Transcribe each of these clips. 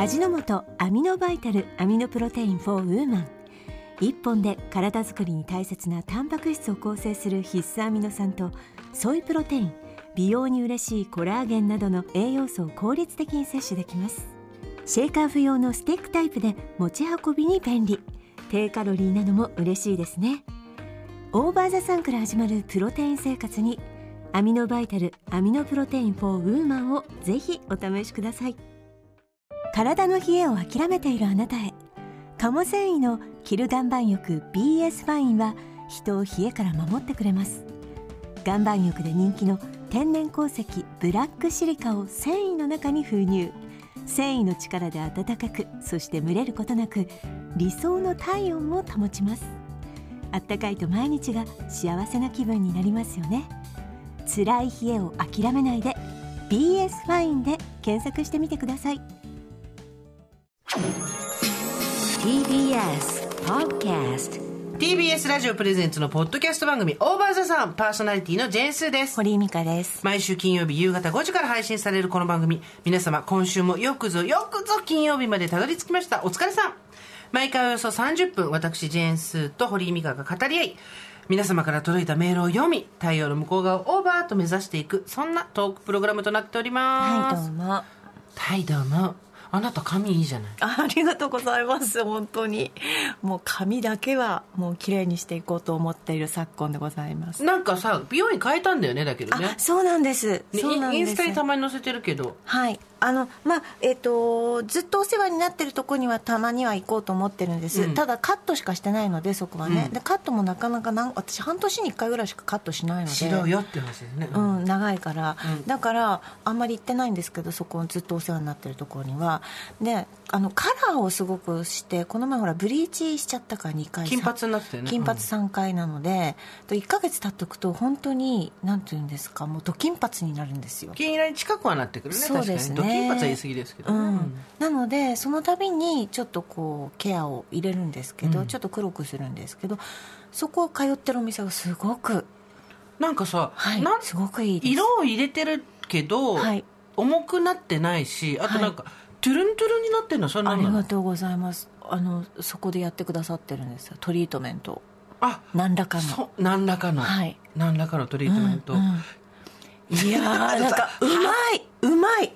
味の素アミノバイタルアミノプロテイン for ウーマン。1本で体づくりに大切なタンパク質を構成する必須アミノ酸とソイプロテイン美容に嬉しいコラーゲンなどの栄養素を効率的に摂取できます。シェイカー不要のスティックタイプで持ち運びに便利。低カロリーなのも嬉しいですね。 OVER THE SUN から始まるプロテイン生活にアミノバイタルアミノプロテイン for ウーマンをぜひお試しください。体の冷えを諦めているあなたへ。鴨繊維のキル岩盤浴 BS ファインは人を冷えから守ってくれます。岩盤浴で人気の天然鉱石ブラックシリカを繊維の中に封入。繊維の力で暖かくそして蒸れることなく理想の体温を保ちます。あったかいと毎日が幸せな気分になりますよね。辛い冷えを諦めないで BS ファインで検索してみてください。TBS Podcast TBS ラジオプレゼンツのポッドキャスト番組オーバーザさんパーソナリティのジェーンスーです。堀井美香です。毎週金曜日夕方5時から配信されるこの番組。皆様今週もよくぞよくぞ金曜日までたどり着きました。お疲れさん。毎回およそ30分私ジェーンスーと堀井美香が語り合い皆様から届いたメールを読み太陽の向こう側をオーバーと目指していくそんなトークプログラムとなっております。はいどうも。はいどうもあなた髪いいじゃない。ありがとうございます。本当に。もう髪だけはもう綺麗にしていこうと思っている昨今でございます。なんかさ美容院変えたんだよねだけどね。あそうなんです、ねそうなんです。インスタにたまに載せてるけど。はいあのまあえっ、とずっとお世話になってるとこにはたまには行こうと思ってるんです、うん。ただカットしかしてないのでそこはね、うん。でカットもなかなかなん私半年に1回ぐらいしかカットしないので。しろよって話ですね、うん、長いから、うん。だからあんまり行ってないんですけどそこずっとお世話になってるところには。であのカラーをすごくしてこの前ほらブリーチしちゃったから2回金髪になってね。金髪3回なので、と1か月経っておくと本当になんていうんですかもうド金髪になるんですよ。金色に近くはなってくるねそうですね。確かに。ド金髪は言い過ぎですけどね、うん、なのでその度にちょっとこうケアを入れるんですけど、うん。ちょっと黒くするんですけどそこを通ってるお店がすごくなんかさ、はいなんすごくいいです。色を入れてるけど、はい。重くなってないしあとなんか、トゥルントゥルンになってるのそれありがとうございます。あのそこでやってくださってるんですよ。トリートメントを。あ何らかの。何らかの、はい。何らかのトリートメント、うんうん。いやーなんか うまいうまい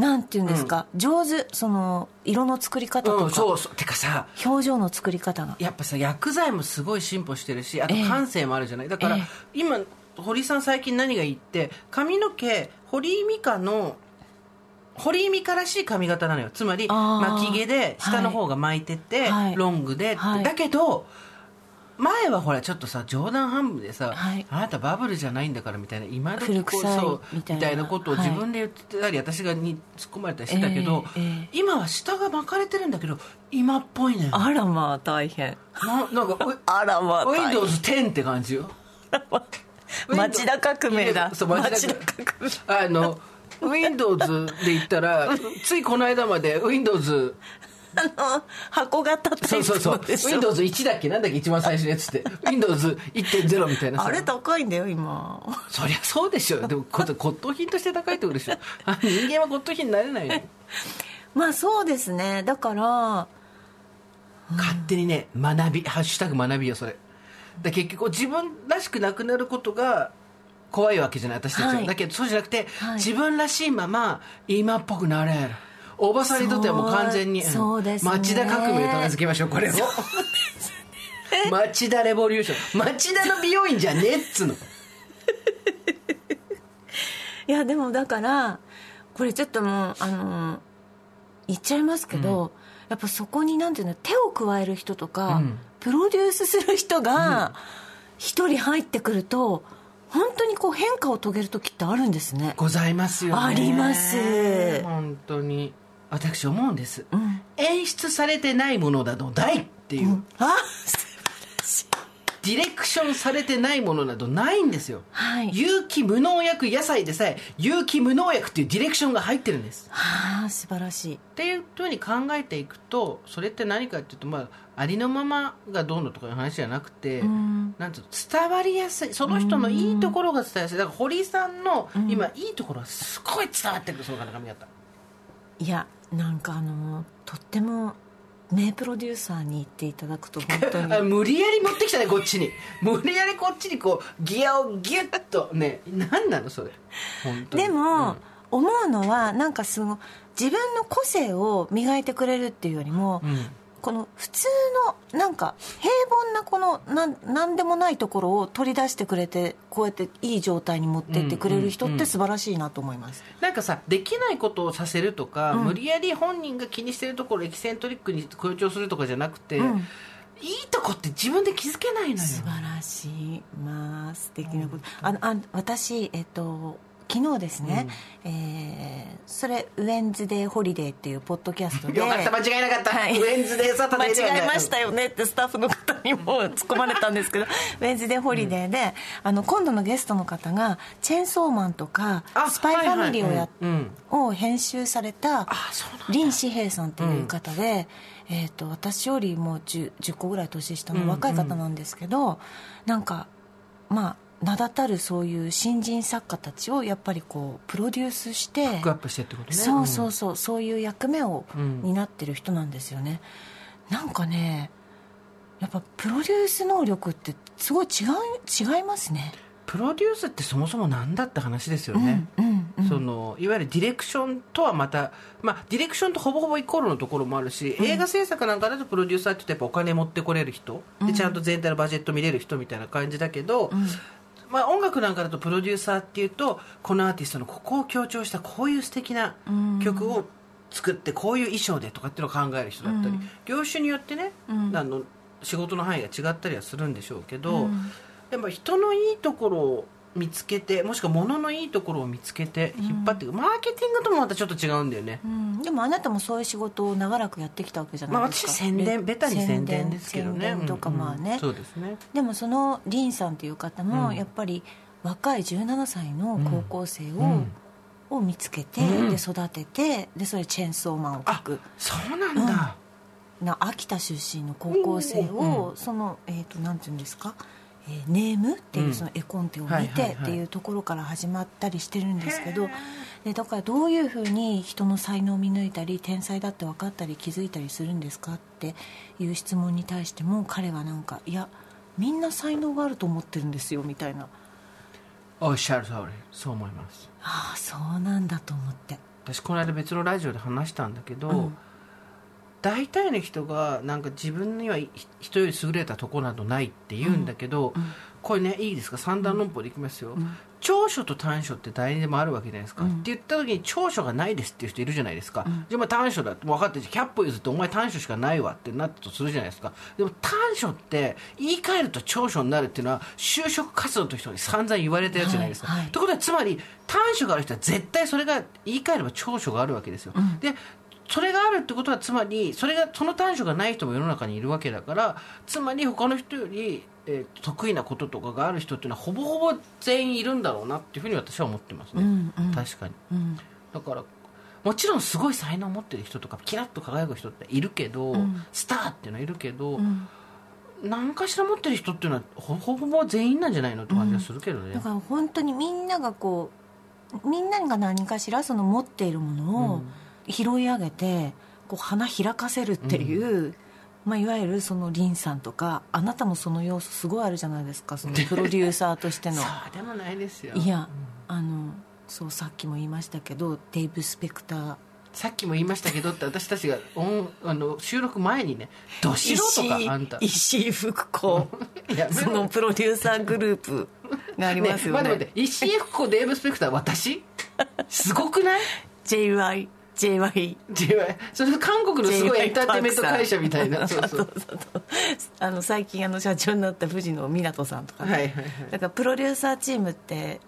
なんていうんですか、上手その色の作り方とか、うんそうそう。てかさ表情の作り方。がやっぱさ薬剤もすごい進歩してるしあとええ。感性もあるじゃない、だから、ええ。今堀井さん最近何がいいって髪の毛堀井美香の堀井美香らしい髪型なのよ。つまり巻き毛で下の方が巻いてて、はい。ロングで、はい。だけど前はほらちょっとさ冗談半分でさ、はい。あなたバブルじゃないんだからみたいな今時古臭いそうみたいなことを自分で言ってたり、私がに突っ込まれたりしてたけど、ええええ。今は下が巻かれてるんだけど今っぽいのよあらまあ大変。ななんかうあらまあ大変。Windows10 って感じよ。町田革命だ。そう町田革命あの Windows で言ったらついこの間まで Windows あの箱型タイプそうそうそう。でしょ Windows1 だっけ？なんだっけ？一番最初のやつって。Windows1.0 みたいなさ。あれ高いんだよ今。そりゃそうでしょ。でもこ骨董品として高いってことでしょ。あ人間は骨董品になれないよ。まあそうですね。だから勝手にね学びハッシュタグ学びよそれ。で結局自分らしくなくなることが怖いわけじゃない私たちは、はい。だけどそうじゃなくて、はい。自分らしいまま今っぽくなれ。るおばさんにとってはもう完全にそうですね。町田革命と名付けましょうこれを。町田レボリューション。町田の美容院じゃねえっつうの。いやでもだからこれちょっともうあの言っちゃいますけど、やっぱそこになんていうの手を加える人とか、うん。プロデュースする人が一人入ってくると本当にこう変化を遂げる時ってあるんですね。ございますよね。あります。本当に私思うんです、ん。演出されてないものなどないっていう、あディレクションされてないものなどないんですよ、はい。有機無農薬野菜でさえ有機無農薬っていうディレクションが入ってるんです。はあ素晴らしい。っていうふうに考えていくとそれって何かっていうと、まあ、ありのままがどうのとかいう話じゃなくて、ん。なんていうの伝わりやすいその人のいいところが伝わりやすい。だから堀井さんの今いいところはすごい伝わってくるその方髪型いやなんかあのとっても名プロデューサーに言っていただくと本当に。あ 無理やり持ってきたねこっちに。無理やりこっちにこうギアをギュッとね何なのそれ。でも、思うのはなんかその自分の個性を磨いてくれるっていうよりも、うんこの普通のなんか平凡なこのなんなんでもないところを取り出してくれてこうやっていい状態に持ってってくれる人って素晴らしいなと思います、なんかさできないことをさせるとか、うん。無理やり本人が気にしてるところをエキセントリックに強調するとかじゃなくて、うん。いいとこって自分で気づけないのよ。素晴らしい。まあ素敵なこと、あのあ私えっと昨日ですね、えーそれ「ウェンズデーホリデー」っていうポッドキャストでよかった間違いなかった、はい。ウェンズデーサタ間デーで。はない違えましたよねってスタッフの方にも突っ込まれたんですけどウェンズデーホリデーで、あの今度のゲストの方が「チェーンソーマン」とか「あスパイファミリー」をやっはいはいうん。を編集された林士平さんっていう方で、えー、と私よりも 10, 10個ぐらい年下の若い方なんですけど、なんかまあ名だたるそういう新人作家たちをやっぱりこうプロデュースしてバックアップしてってことね。そうそうそうそういう役目をうん。担ってる人なんですよね、なんかねやっぱプロデュース能力ってすごい違う違いますね。プロデュースってそもそも何だって話ですよね、うんうんうん。そのいわゆるディレクションとはまた、まあ、ディレクションとほぼほぼイコールのところもあるし、映画制作なんかだとプロデューサーってやっぱお金持ってこれる人、でちゃんと全体のバジェット見れる人みたいな感じだけど、まあ、音楽なんかだとプロデューサーっていうとこのアーティストのここを強調したこういう素敵な曲を作ってこういう衣装でとかっていうのを考える人だったり、業種によってね、ん。あの仕事の範囲が違ったりはするんでしょうけど、でも人のいいところを見つけてもしくは物のいいところを見つけて引っ張っていく、マーケティングともまたちょっと違うんだよね、うん、でもあなたもそういう仕事を長らくやってきたわけじゃまあないですか、私宣伝ベタに宣伝ですけどね。とかまあね、うん。うんそうですね。でもそのリンさんという方もうん。やっぱり若い17歳の高校生を,、うん。を見つけて、うん。で育ててでそれチェーンソーマンを描あくそうなんだ、な秋田出身の高校生うんうん。をその、えー、となんていうんですか、えーネームっていううん。その絵コンテを見てっていうところから始まったりしてるんですけど、でだからどういうふうに人の才能を見抜いたり天才だって分かったり気づいたりするんですかっていう質問に対しても彼はなんかいやみんな才能があると思ってるんですよみたいな。おっしゃる通り。そう思います。ああそうなんだと思って。私この間別のラジオで話したんだけど、うん大体の人がなんか自分にはひ人より優れたとこなどないって言うんだけど、これねいいですか？三段論法でいきますよ、長所と短所って誰にでもあるわけじゃないですか、って言った時に長所がないですっていう人いるじゃないですか、じゃあまあ短所だって分かって100歩譲ってお前短所しかないわってなったとするじゃないですか。でも短所って言い換えると長所になるっていうのは就職活動の人に散々言われたやつじゃないですか、はいはいとい。うことはつまり短所がある人は絶対それが言い換えれば長所があるわけですよ、でそれがあるってことはつまりそれがその短所がない人も世の中にいるわけだからつまり他の人より、えー得意なこととかがある人っていうのはほぼほぼ全員いるんだろうなっていうふうに私は思ってますね、うんうん。確かに。うん。だからもちろんすごい才能を持ってる人とかキラッと輝く人っているけど、ん。スターっていうのはいるけど、うん。何かしら持ってる人っていうのはほほぼほぼ全員なんじゃないのって感じがするけどね、だから本当にみんながこうみんなが何かしらその持っているものを拾い上げてこう花開かせるっていう、まあ、いわゆるそのリンさんとかあなたもその要素すごいあるじゃないですかそのプロデューサーとしての。そうでもないですよ。いやあのそうさっきも言いましたけどデイブ・スペクター。さっきも言いましたけどって私たちが音あの収録前にね「ど素人かあんた」石井福子。そのプロデューサーグループがありますよね。ね待って待って石井福子デーブ・スペクター私？すごくない？JY JY それ韓国のすごいエンターテインメント会社みたいな。そうそう。あの最近あの社長になった藤野湊さんとか、はいはいはい。だからプロデューサーチームって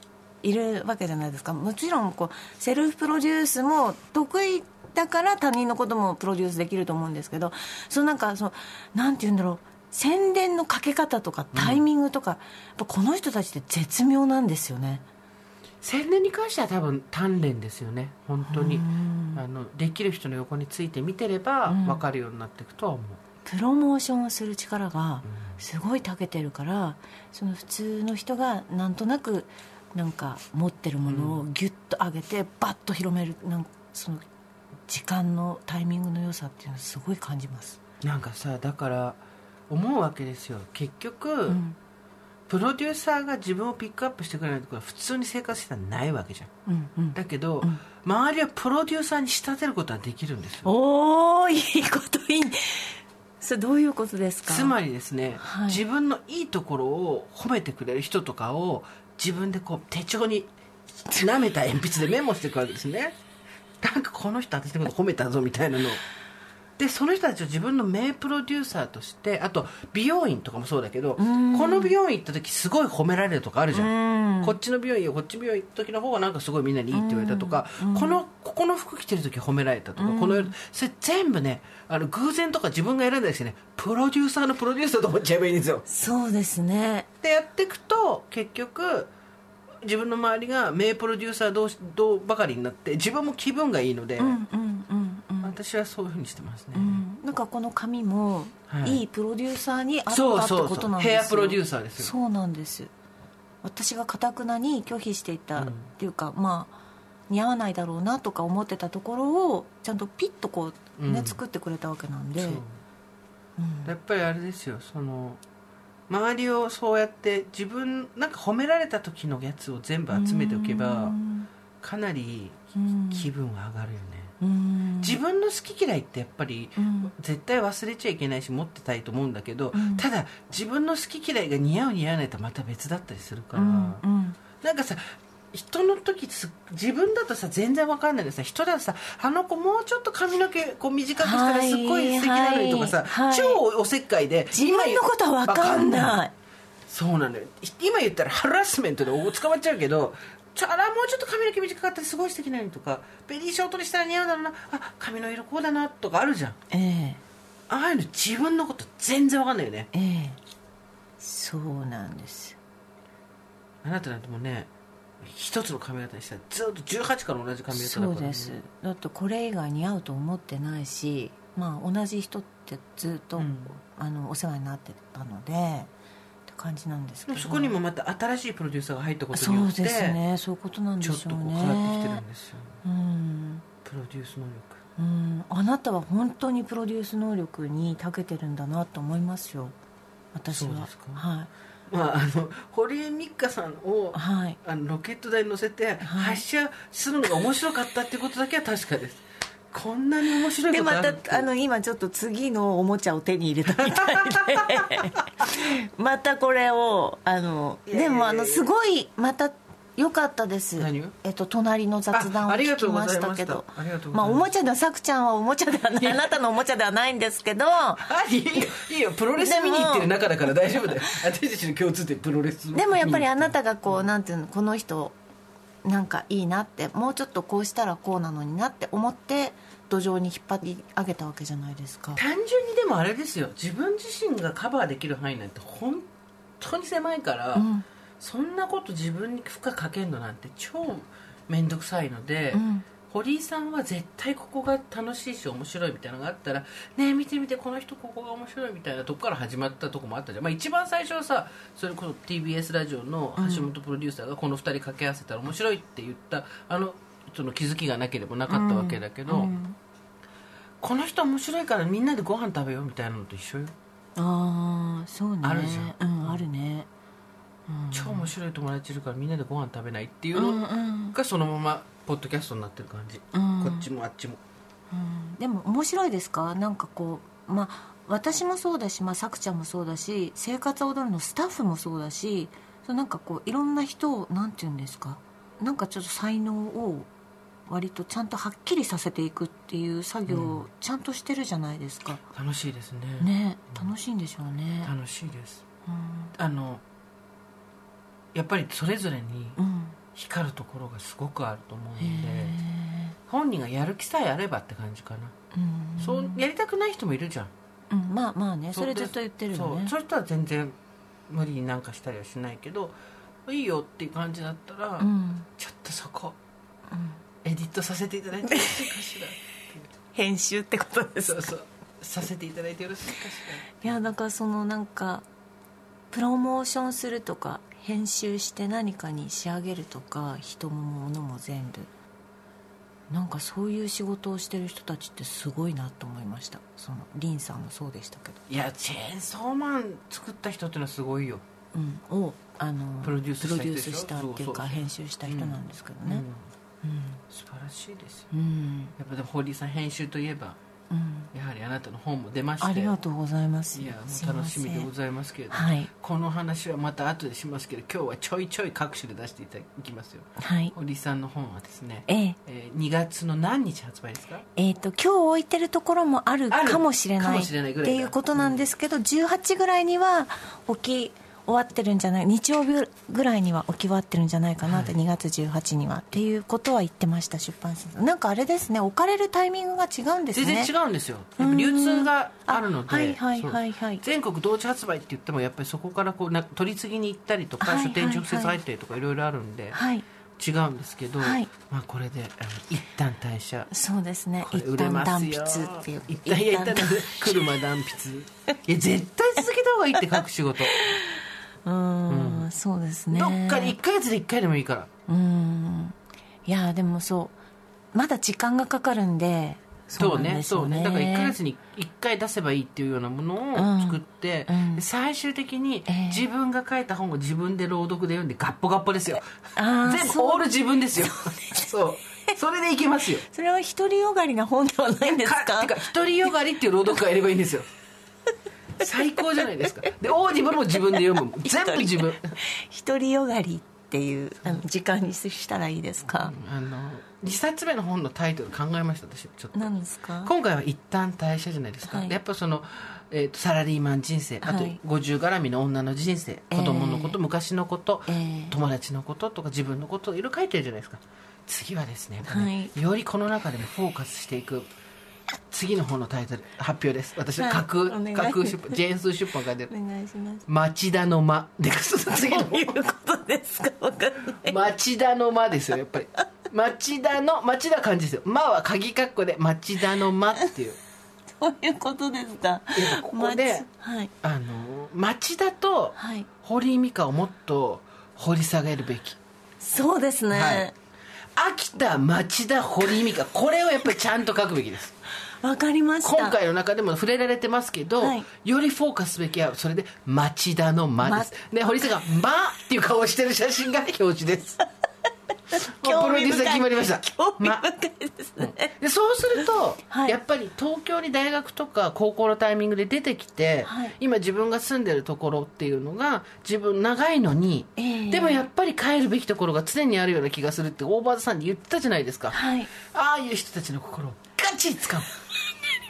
いるわけじゃないですか。もちろんこうセルフプロデュースも得意だから他人のこともプロデュースできると思うんですけど。そのなんかそのなんて言うんだろう。宣伝のかけ方とかタイミングとか、やっぱこの人たちって絶妙なんですよね宣伝に関しては多分鍛錬ですよね。本当に。あのできる人の横について見てれば分かるようになっていくとは思う、プロモーションをする力がすごい長けてるからその普通の人がなんとなくなんか持ってるものをギュッと上げてバッと広めるなんその時間のタイミングの良さっていうのはすごい感じます。なんかさだから思うわけですよ。結局、うんプロデューサーが自分をピックアップしてくれないところは普通に生活してたらないわけじゃん。うんうん。だけど、ん。周りはプロデューサーに仕立てることはできるんですよ。おおいいこといいそれどういうことですか？つまりですね、はい。自分のいいところを褒めてくれる人とかを自分でこう手帳に舐めた鉛筆でメモしていくわけですね。なんかこの人私のこと褒めたぞみたいなのでその人たちを自分の名プロデューサーとしてあと美容院とかもそうだけどこん。の美容院行った時すごい褒められるとかあるじゃん。うん。こっちの美容院よこっち美容院行った時の方がなんかすごいみんなにいいって言われたとか、このここの服着てる時褒められたとか、このそれ全部ねあの偶然とか自分が選んだりしてね。プロデューサーのプロデューサーと思っちゃえばいいんですよ。そうですね。でやっていくと結局自分の周りが名プロデューサー同士同ばかりになって自分も気分がいいので、うんうん私はそういうふうにしてますね、うん。なんかこの紙も、はい。い、いプロデューサーにあったってことなんですよ。ヘアプロデューサーですよ。そうなんです。私がかたくなに拒否していた、うん。っていうかまあ似合わないだろうなとか思ってたところをちゃんとピッとこうね、うん。作ってくれたわけなんで。やっぱりあれですよ。その周りをそうやって自分なんか褒められた時のやつを全部集めておけばうん。かなりうん。気分は上がるよね、うん自分の好き嫌いってやっぱりうん。絶対忘れちゃいけないし持ってたいと思うんだけど、うん。ただ自分の好き嫌いが似合う似合わないとまた別だったりするから、なんかさ人の時す自分だとさ全然わかんないけどさ。人だとさあの子もうちょっと髪の毛こう短くしたらすっごい素敵なのにとかさ、はいはい。超おせっかいで自分のことはわかんない。そうなのよ。今言ったらハラスメントでお捕まっちゃうけどちょあらもうちょっと髪の毛短かったらすごい素敵なのにとかベリーショートにしたら似合うだろうな。あ髪の色こうだなとかあるじゃん。えああいうの自分のこと全然わかんないよね。ええ。えそうなんです。あなたなんてもうね一つの髪型にしたらずっと18から同じ髪型だから、ね、そうです。だってこれ以外似合うと思ってないしまあ同じ人ってずっと、うん。あのお世話になってたので感じなんですけど。そこにもまた新しいプロデューサーが入ったことにそうよってですね。そういうことなんでちょっとしょうねこう変わってきてるんですよ。うん。プロデュース能力。うん。あなたは本当にプロデュース能力に長けてるんだなと思いますよ。私は。そうですか？はい。まああの堀江美香さんをはい。あのロケット台に乗せて発射するのが面白かったってことだけは確かですこんなに面白いでまたあの今ちょっと次のおもちゃを手に入れたみたいで。またこれをあのでもあのすごいまた良かったです。えっと隣の雑談を聞きましたけど。まあおもちゃではさくちゃんはおもちゃではない あなたのおもちゃではないんですけど。あいいよ。プロレス見に行ってる中だから大丈夫だよ。私たちの共通点プロレスでもやっぱりあなたたがこうなんていうのこの人なんかいいなってもうちょっとこうしたらこうなのになって思って土壌に引っ張り上げたわけじゃないですか。単純にでもあれですよ。自分自身がカバーできる範囲なんて本当に狭いから、うん。そんなこと自分に負荷かけるのなんて超面倒くさいので、うん堀井さんは絶対ここが楽しいし面白いみたいなのがあったらねえ見て見てこの人ここが面白いみたいなとこから始まったとこもあったじゃん、まあ、一番最初はさそれこそ TBS ラジオの橋本プロデューサーがこの2人掛け合わせたら面白いって言ったあのその気づきがなければなかったわけだけど、うん。この人面白いからみんなでご飯食べようみたいなのと一緒よ。ああそうね。あるじゃうんあるね。超面白い友達いるからみんなでご飯食べないっていううんのうん。がそのままポッドキャストになってる感じ、うん。こっちもあっちも。うん。でも面白いですか？なんかこうまあ私もそうだし、まあ、さくちゃんもそうだし生活を踊るのスタッフもそうだしそうなんかこういろんな人をなんて言うんですか？なんかちょっと才能を割とちゃんとはっきりさせていくっていう作業をちゃんとしてるじゃないですか、楽しいですね。ね楽しいんでしょうね。楽しいです。うん。あのやっぱりそれぞれにうん光るところがすごくあると思うへのでえ本人がやる気さえあればって感じかな、うん。そうやりたくない人もいるじゃん。うんまあまあねそれずっと言ってるよね。そうそういう人は全然無理になんかしたりはしないけどいいよっていう感じだったら、うん。ちょっとそこうん。エディットさせていただいてよろしいかしら 編集ってことですそうそう。させていただいてよろしいかしいやだからそのなんかプロモーションするとか編集して何かに仕上げるとか人も物も全部。なんかそういう仕事をしてる人たちってすごいなと思いました。そのリンさんもそうでしたけど、いやチェーンソーマン作った人っていうのはすごいよ。うん、をあのプロデュースしたっていうか編集した人なんですけどね。素晴らしいですよ。うん、うん。やっぱでも堀井さん編集といえばうん。やはりあなたの本も出まして。ありがとうございます。いやもう楽しみでございますけれども、はい。この話はまた後でしますけど今日はちょいちょい各種で出していただきますよ。はい。堀井さんの本はですね、ええ。えー2月の何日発売ですか？えー、と今日置いてるところもあるかもしれないかもしれないぐらいだ。っていうことなんですけど、18ぐらいには起き終わってるんじゃない日曜日ぐらいには起き終わってるんじゃないかなって、2月18にはっていうことは言ってました出版社さん。なんかあれですね置かれるタイミングが違うんですね。全然違うんですよ。流通があるので。あはいはいはいはい。全国同時発売って言ってもやっぱりそこからこうな取り次ぎに行ったりとか、はいはい書店直接入ったりとかいろいろあるんで、はい。違うんですけど、はい。まあ、これであの一旦退社。そうですね。一旦断よ筆っていう。一旦いや一旦車断筆。いや絶対続けた方がいいって書く仕事 うーんそうですね。どっかに1ヶ月で1回でもいいから。うん。いやでもそうまだ時間がかかるんでそうなんね。そうねね。だから1ヶ月に1回出せばいいっていうようなものを作って、うんうん。で最終的にええ。自分が書いた本を自分で朗読で読んでガッポガッポですよ。全部オール自分ですよ。そうそれでいけますよ。それは独りよがりな本ではないんですか？てか独りよがりっていう朗読がやればいいんですよ最高じゃないですか。でオーディブルも自分で読む。全部自分。独りよがりっていうあの時間にしたらいいですか、あの2冊目の本のタイトル考えました私。ちょっと。何ですか？今回は一旦退社じゃないですか、はい。でやっぱその、えーとサラリーマン人生あとはい。50絡みの女の人生、えー子供のこと昔のこと、えー友達のこととか自分のこといろいろ書いてるじゃないですか。次はですねやっぱねよりこの中でもフォーカスしていく次の本のタイトル発表です。私ははい架空、お願い。架空出版ジェーンスー出版が出る。お願いします。町田の間。で次のどういうことですか？分かんない。町田の間ですよやっぱり。町田の町田漢字ですよ。間は鍵括弧で町田の間っていう。どういうことですか？ここでまはい。あの町田とはい。堀井美香をもっと掘り下げるべき。そうですね、はい。秋田町田堀井美香。これをやっぱりちゃんと書くべきですわかりました。今回の中でも触れられてますけど、はい。よりフォーカスすべきはそれで町田の間です、で堀井さんが「間」っていう顔をしてる写真が表示です。プロデューサー決まりました。興味ま深いですね、でそうすると、はい。やっぱり東京に大学とか高校のタイミングで出てきて、はい。今自分が住んでるところっていうのが自分長いのに、ええ。でもやっぱり帰るべきところが常にあるような気がするってオーバーザさんで言ってたじゃないですか、はい。ああいう人たちの心をガチッ掴む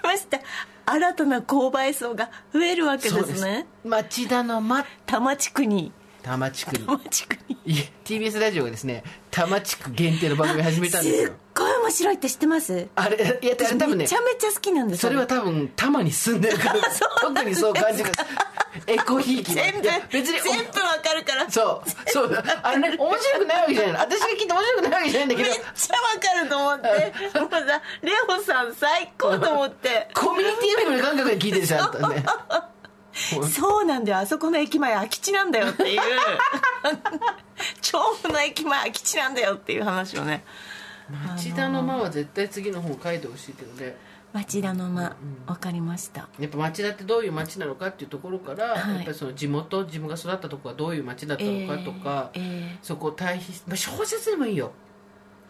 ました。新たな購買層が増えるわけですね。町田の間多摩地区に多摩地区に。多摩地区に TBS ラジオがですね多摩地区限定の番組始めたんですすっよごい面白いって知ってます？あれいや多分ねめちゃめちゃ好きなんですそれは多分多摩に住んでるから 特にそう感じるエコひいきは全部別に全部わかるから。そうそうあれね面白くないわけじゃない。の私が聞いて面白くないわけじゃないんだけど。めっちゃわかると思って。もうさレオさん最高と思って。コミュニティ FM の感覚で聞いてるじゃんねそう。なんだよ。あそこの駅前空き地なんだよっていう。調布の駅前空き地なんだよっていう話をね。町田の間は絶対次の本書いてほしいけどね。町田の間。わかりました。やっぱ町田ってどういう町なのかっていうところから、はい。やっぱりその地元自分が育ったところがどういう町だったのかとか、えーえそこを対比し、まあ、小説でもいいよ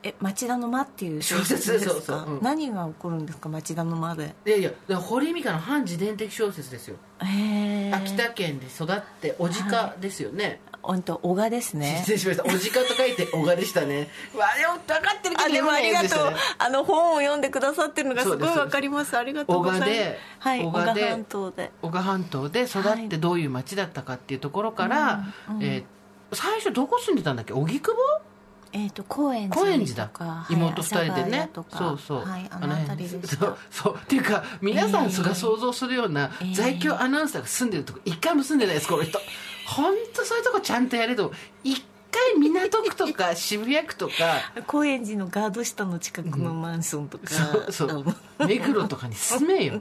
え町田の間っていう小説ですかそうそう。うん。何が起こるんですか？町田の間で。いやいや堀井美香の反自伝的小説ですよ、へえ秋田県で育って小鹿ですよね、本当小賀ですね。失礼しました。小鹿と書いて小鹿でしたね。わあれを分かってるけどあでもありがとう、あの本を読んでくださってるのがすごいわかります。ありがとうございます。小賀ではい小賀小賀で半島で。小鹿半島で育ってどういう町だったかっていうところから、うんうん。えー最初どこ住んでたんだっけ？荻窪？えっ、と高円寺高円寺だ。とかはい妹二人でね。そうそう。はいあの辺。りで そうそう。っていうか皆さんえー。が想像するようなえー。在京アナウンサーが住んでるとこ一回も住んでないですこの人 本当そういうとこちゃんとやれと。一回港区とか 渋谷区とか。高円寺のガード下の近くのマンションとか、そうそう。目黒とかに住めよ。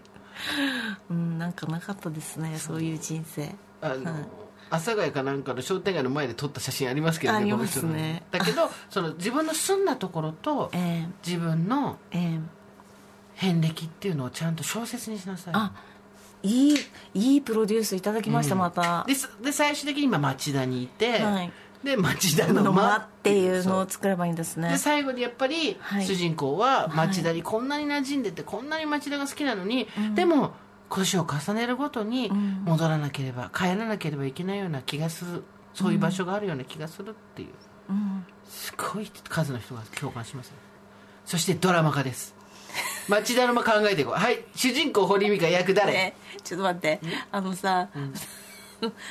うんなんかなかったですねそういう人生。あの、はい阿佐ヶ谷かなんかの商店街の前で撮った写真ありますけどありますね。だけどその自分の住んだところとえ自分の遍歴っていうのをちゃんと小説にしなさい。あいいいいプロデュースいただきました、また。でで最終的に今町田にいて、はい。で町田のの間間っていうのそを作ればいいんですね。で最後にやっぱり、はい。主人公は町田にこんなに馴染んでてこんなに町田が好きなのに、でも年を重ねるごとにん。戻らなければ帰らなければいけないような気がする。そういう場所があるような気がするっていう。うん。すごい数の人が共感しますね。そしてドラマ化です。町田の間考えていこう。はい主人公堀井美香役誰、ねちょっと待って。あのさ、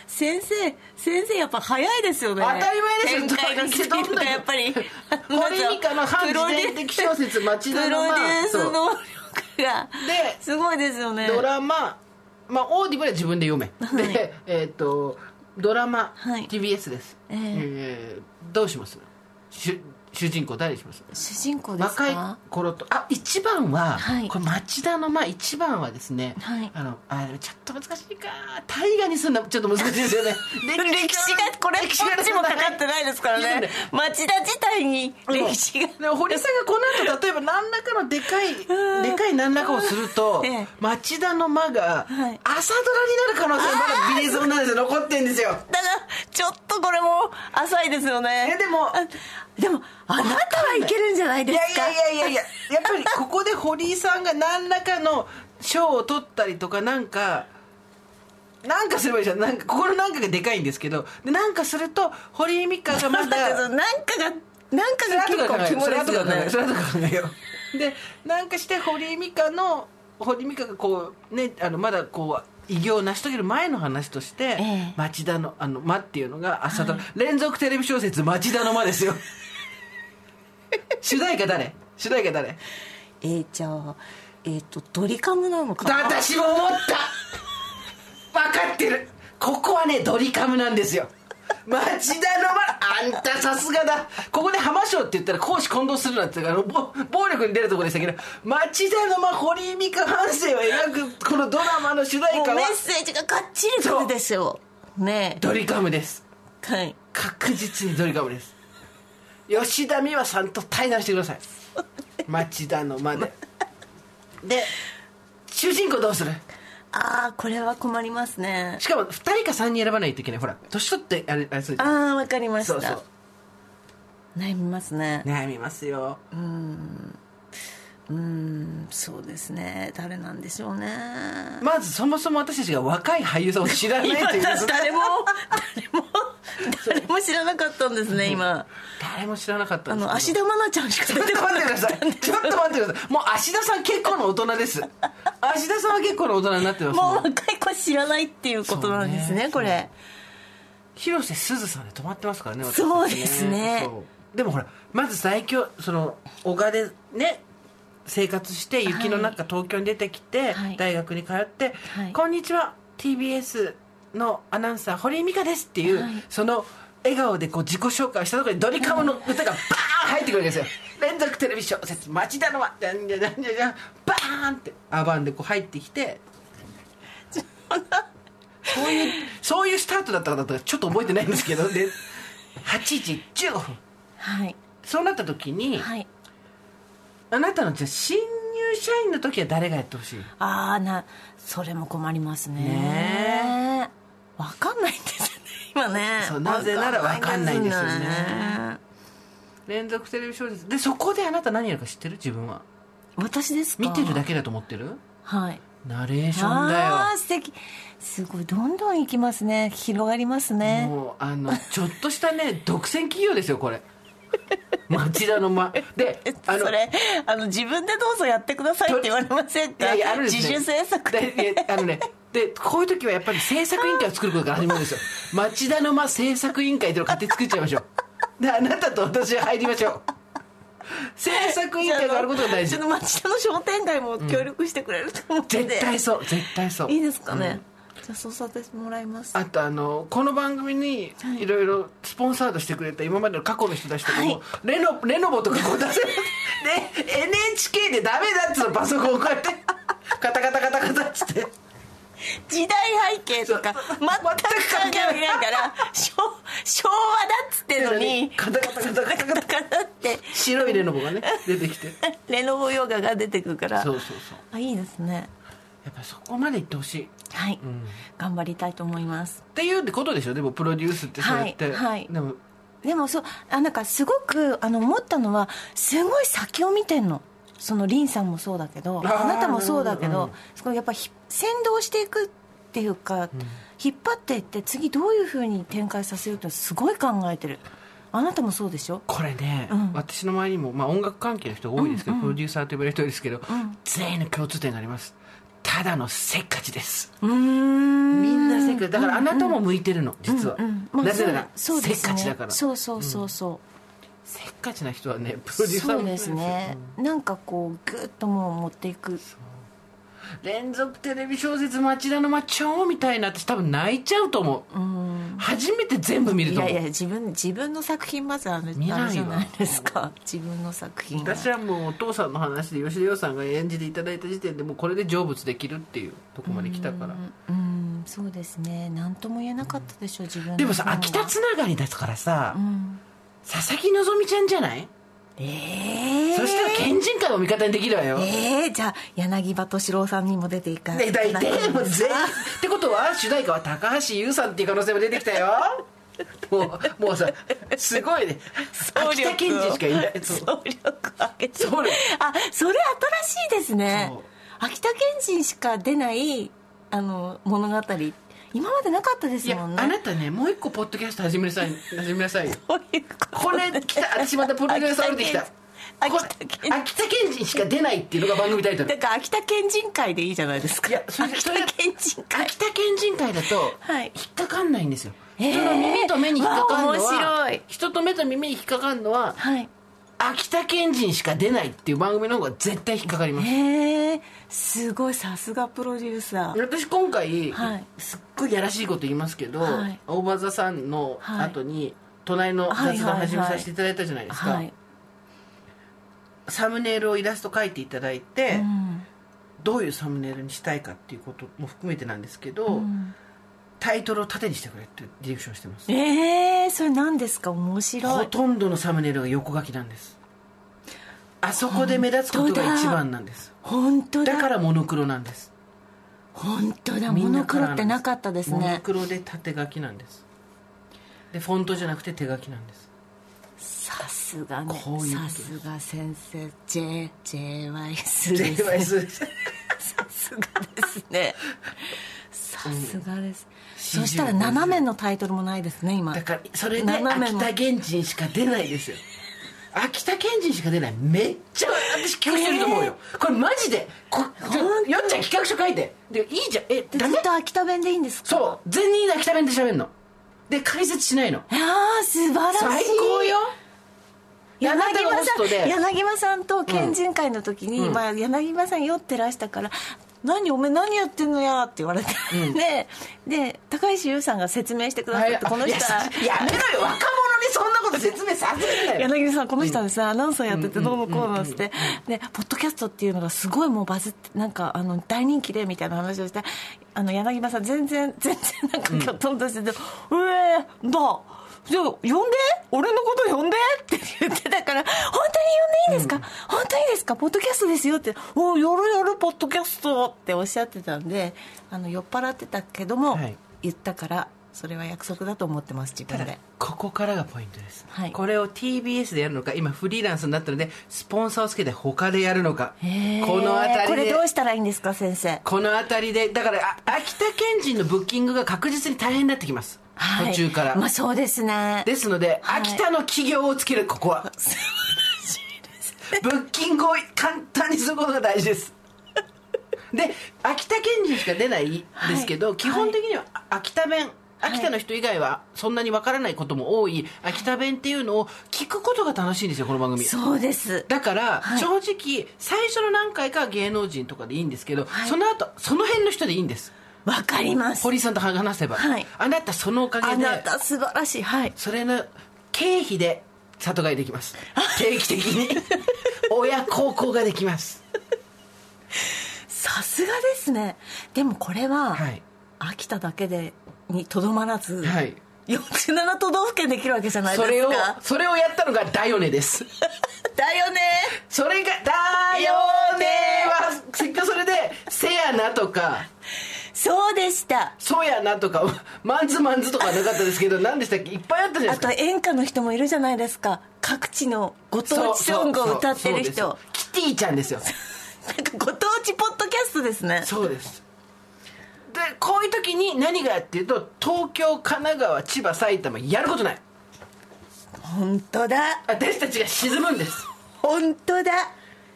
先生先生やっぱ早いですよね。当たり前ですよ。展開のスピードがやっぱり。堀井美香の反自伝的小説 町田の間。プロデュースがですごいですよね。ドラマ、まあ、オーディブルは自分で読め、はい。でえっ、とドラマ、はい。TBS です、ええーどうします？主主人公誰にします？主人公です若いか頃と。あ一番は、はい。これ町田のまあ一番はですね、はい。あのあちょっと難しいか。大河にすんのちょっと難しいですよね。歴史がこれこっちもかかってないですからね。町田自体に歴史が。でも堀さんがこの後例えば何らかのでかい でかい何らかをすると、ええ。町田の間がはい。朝ドラになる可能性まだビリゾンなんですよ残ってんですよ。だからちょっとこれも浅いですよね。えでもあでもあなたはいけるんじゃないですか？いやいやいやいややっぱりここで堀井さんが何らかの賞を取ったりとかなんかなんかすればいいじゃん。なんかここのなんかがでかいんですけどでなんかすると堀井美香がまだ なんかがなんかが結構肝かすよね。う。それ後から考えよう。でなんかして堀井美香の堀井美香がこうねあのまだこう偉業を成し遂げる前の話として、ええ。町田のあの間っていうのが朝ドラ、連続テレビ小説町田の間ですよ 主題歌誰？主題歌誰？えー、じゃあえっ、とドリカムなのかな？私も思った！分かってる！ここはねドリカムなんですよ。町田の間あんたさすがだ！ここで浜章って言ったら公私混同するなってあの暴暴力に出るところでしたけど町田の間堀井美香半生を描くこのドラマの主題歌はメッセージががっちりくるですよねドリカムです。えはい。確実にドリカムです吉田美和さんと対談してください。町田の間でで主人公どうする？ああこれは困りますね。しかも2人か3人選ばないといけない。ほら年取ってあれあれそうじゃんああわかりました。そうそう。悩みますね。悩みますよ。うんそうですね。誰なんでしょうね。まずそもそも私たちが若い俳優さんを知らないという今誰も誰も誰も知らなかったんですね今。誰も知らなかったあの芦田愛菜ちゃんしかちょっと出てこな待ってくださかったんでいちょっと待ってください。もう芦田さん結構な大人です。芦田さんは結構な大人になってますもう若い子知らないっていうことなんですねねこれ。広瀬すずさんで止まってますからね私たちそうですね。でもほらまず最強その小川でね生活して雪の中東京に出てきて、はい。大学に通って、はい。こんにちは TBS のアナウンサー堀井美香です」っていう、はい。その笑顔でこう自己紹介したところにドリカムの 歌がバーン入ってくるわけですよ。連続テレビ小説「町田の間」じゃんじゃんじゃんじゃんじゃんバーンってアバンでこう入ってきてそういうそういうスタートだったかだったかちょっと覚えてないんですけどで 8時15分。はい。そうなった時に、はいあなたのじゃあ新入社員の時は誰がやってほしい？ああなそれも困りますね。ね。わかんないんですよね今ね。そうなぜならわかんないんですよね。わかんない連続テレビ小説。でそこであなた何やるか知ってる？自分は。私ですか？見てるだけだと思ってる？はい。ナレーションだよ。ああ素敵。すごいどんどんいきますね。広がりますね。もうあのちょっとしたね独占企業ですよこれ 町田の間。であのそれあの自分でどうぞやってくださいって言われませんか？いやいやあるんですね自主制作。であのね でこういう時はやっぱり制作委員会を作ることから始まるんですよ。町田の間制作委員会っていうのを勝手に作っちゃいましょう。であなたと私は入りましょう。制作委員会があることが大事。町田の商店街も協力してくれると思って、絶対そう絶対そう。いいですかね、じゃあそうさせてもらいます。あとあのこの番組にい。ろいろスポンサードしてくれた今までの過去の人たちとかも、はい。レノレノボとかこう出せで NHK でダメだっつうのパソコンをこうやって。カタカタカタカタっつって。時代背景とか全く考えないから昭昭和だっつってのにカタカタカタカタカタカタって白いレノボがね出てきてレノボヨガが出てくるからそうそうそうあいいですねやっぱそこまで行ってほしい。っはい、頑張りたいと思います。ていうことでしょ？でもプロデュースってそうやって、はいはい。でもでもそうあなんかすごくあの思ったのはすごい先を見てんの。そのリンさんもそうだけどー。あなたもそうだけど、うん。すごいやっぱひ先導していくっていうか、引っ張っていって次どういうふうに展開させるってすごい考えてる。あなたもそうでしょ？これね、うん。私の周りにも、まあ、音楽関係の人が多いですけど、プロデューサーと呼ばれる人ですけど、ん。全員の共通点がありますただのせっかちです。ん。みんなせっかち。だからあなたも向いてるの実は、うんまあなぜならせっかちだから。そうそうそうそう、せっかちな人はねプロデューサーもそうですね、なんかこうグッともう持っていく連続テレビ小説「町田の町長」みたいな私多分泣いちゃうと思う、初めて全部見ると思う。いやいや自分自分の作品まずあれ見なじゃないですか。自分の作品が。私はもうお父さんの話で吉田洋さんが演じていただいた時点でもうこれで成仏できるっていうとこまで来たから。うん。そうですね。何とも言えなかったでしょ自分のでもさ秋田つながりですからさ、うん。佐々木希ちゃんじゃない、ええそしたら県人会も味方にできるわよ、ええじゃあ柳葉敏郎さんにも出ていかね、大体もう全員あってことは主題歌は高橋優さんっていう可能性も出てきたよ。もうもうさすごいね。秋田県人しかいない総力上げて。総力。あそれ新しいですね。秋田県人しか出ないあの物語今までなかったですもんね。あなたねもう一個ポッドキャスト始めなさい始めなさいよ。これ来た私またプロデューサー降りてきた秋田秋田県人しか出ないっていうのが番組タイトル。だから秋田県人会でいいじゃないですか。いやそれ秋田県人会。秋田県人会だとはい。引っかかんないんですよ、えー。人の耳と目に引っかかるのはわあ面白い。人と目と耳に引っかかるのははい秋田県人しか出ないっていう番組の方が絶対引っかかります。へえすごいさすがプロデューサー。私今回、はい。すっごいやらしいこと言いますけど、はい。大場座さんのはい。後に隣の雑談始めさせていただいたじゃないですか、はい。サムネイルをイラスト描いていただいて、うん。どういうサムネイルにしたいかっていうことも含めてなんですけど、うんタイトルを縦にしてくれってディレクションしてます。えー、それ何ですか？面白い。ほとんどのサムネイルが横書きなんです。あそこで目立つことが一番なんです。本当だ。だ。からモノクロなんです。本当だ。モノクロってなかったですモノねクロで縦書きなんです。でフォントじゃなくて手書きなんです。さすがね。さです。すが先生。J JYS です。JYS さすがですね。さすがです、うんそしたら斜めのタイトルもないですね今。だからそれで秋田県人しか出ないですよ。秋田県人しか出ない。めっちゃ私企画してると思うよ、これマジでこよっちゃん企画書書いて。でいいじゃん。えでダメずっと秋田弁でいいんですか？そう。全員秋田弁で喋るの。で解説しないの。いやー素晴らしい。最高よ。柳葉さん柳葉さんと県人会の時に、うん。まあ、柳葉さん酔ってらしたから「何お前何やってんのや」って言われて、でで高橋優さんが説明してくださって、この人はやめろよ。若者にそんなこと説明させるなよ。柳葉さんこの人はですね、アナウンサーやっててどうのこうのっつって、でポッドキャストっていうのがすごいもうバズってなんかあの大人気でみたいな話をしてあの柳葉さん全然全然なんかきょとんとしてて「うえー、だじゃあ呼んで？俺のこと呼んで」って言ってたから「本当に呼んでいいですか、本当にいいですか？ポッドキャストですよ」って「おやるやるポッドキャスト」っておっしゃってたんであの酔っ払ってたけども、はい。言ったからそれは約束だと思ってます自分で。ここからがポイントです、はい。これを TBS でやるのか今フリーランスになったのでスポンサーをつけて他でやるのか。この辺これりで。どうしたらいいんですか先生？この辺りでだからあ秋田県人のブッキングが確実に大変になってきます、はい。途中から、まあそうですね。ですので、はい。秋田の企業をつけるここは。ブッキングを簡単にすることが大事です。で秋田県人しか出ないですけど、はい。基本的にはあ秋田弁。秋田の人以外はそんなにわからないことも多い。秋田弁っていうのを聞くことが楽しいんですよこの番組。そうです。だから、はい。正直最初の何回かは芸能人とかでいいんですけど、はい。その後その辺の人でいいんですわかります。堀井さんと話せば、はい。あなたそのおかげであなた素晴らしい。はい。それの経費で里帰りできます。定期的に。親孝行ができます。ささすがですね。でもこれは、はい。秋田だけでにとどまらず、はい。47都道府県できるわけじゃないですか。それをそれをやったのがだよねです。だよね。それが「だよね」は結局それで「せやな」とかそうでした「そうやな」とか「マンズマンズ」とかなかったですけど 何でしたっけ？いっぱいあったじゃないあとですか。演歌の人もいるじゃないですか。各地のご当地ソングを歌ってる人。キティちゃんですよ。なんかご当地ポッドキャストですね。そうです。でこういう時に何がっていうと東京神奈川千葉埼玉やることない。本当だ。私たちが沈むんです。本当だ。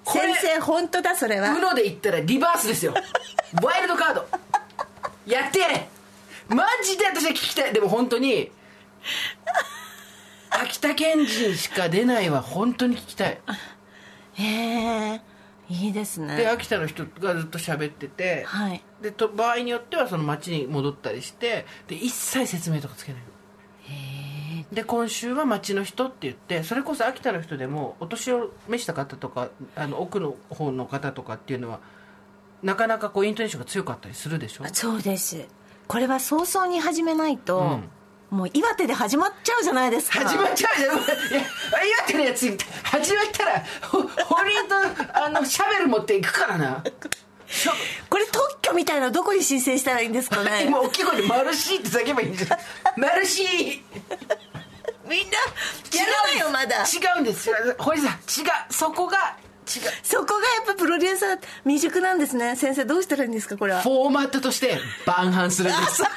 先生本当だそれは。UNO で言ったらリバースですよ。ワイルドカードやってやれ。マジで私は聞きたい。でも本当に秋田県人しか出ないは本当に聞きたい。へえいいですでね秋田の人がずっと喋ってて、はい。でと場合によってはその町に戻ったりしてで一切説明とかつけないの。で今週は町の人って言ってそれこそ秋田の人でもお年を召した方とかあの奥の方の方とかっていうのはなかなかこうイントネーションが強かったりするでしょ？そうです。これは早々に始めないと、もう岩手で始まっちゃうじゃないですか。始まっちゃうじゃん。いや岩手のやつ始まったらほ堀とあのシャベル持っていくからな。これ特許みたいなのどこに申請したらいいんですかね？今大きい声で「マルシー」って叫べばいいんじゃん「マルシー」みんなやるわよまだ。違うんです。よ堀さん違う。そこがそこがやっぱプロデューサー未熟なんですね。先生どうしたらいいんですかこれは？フォーマットとして万反するんです。サ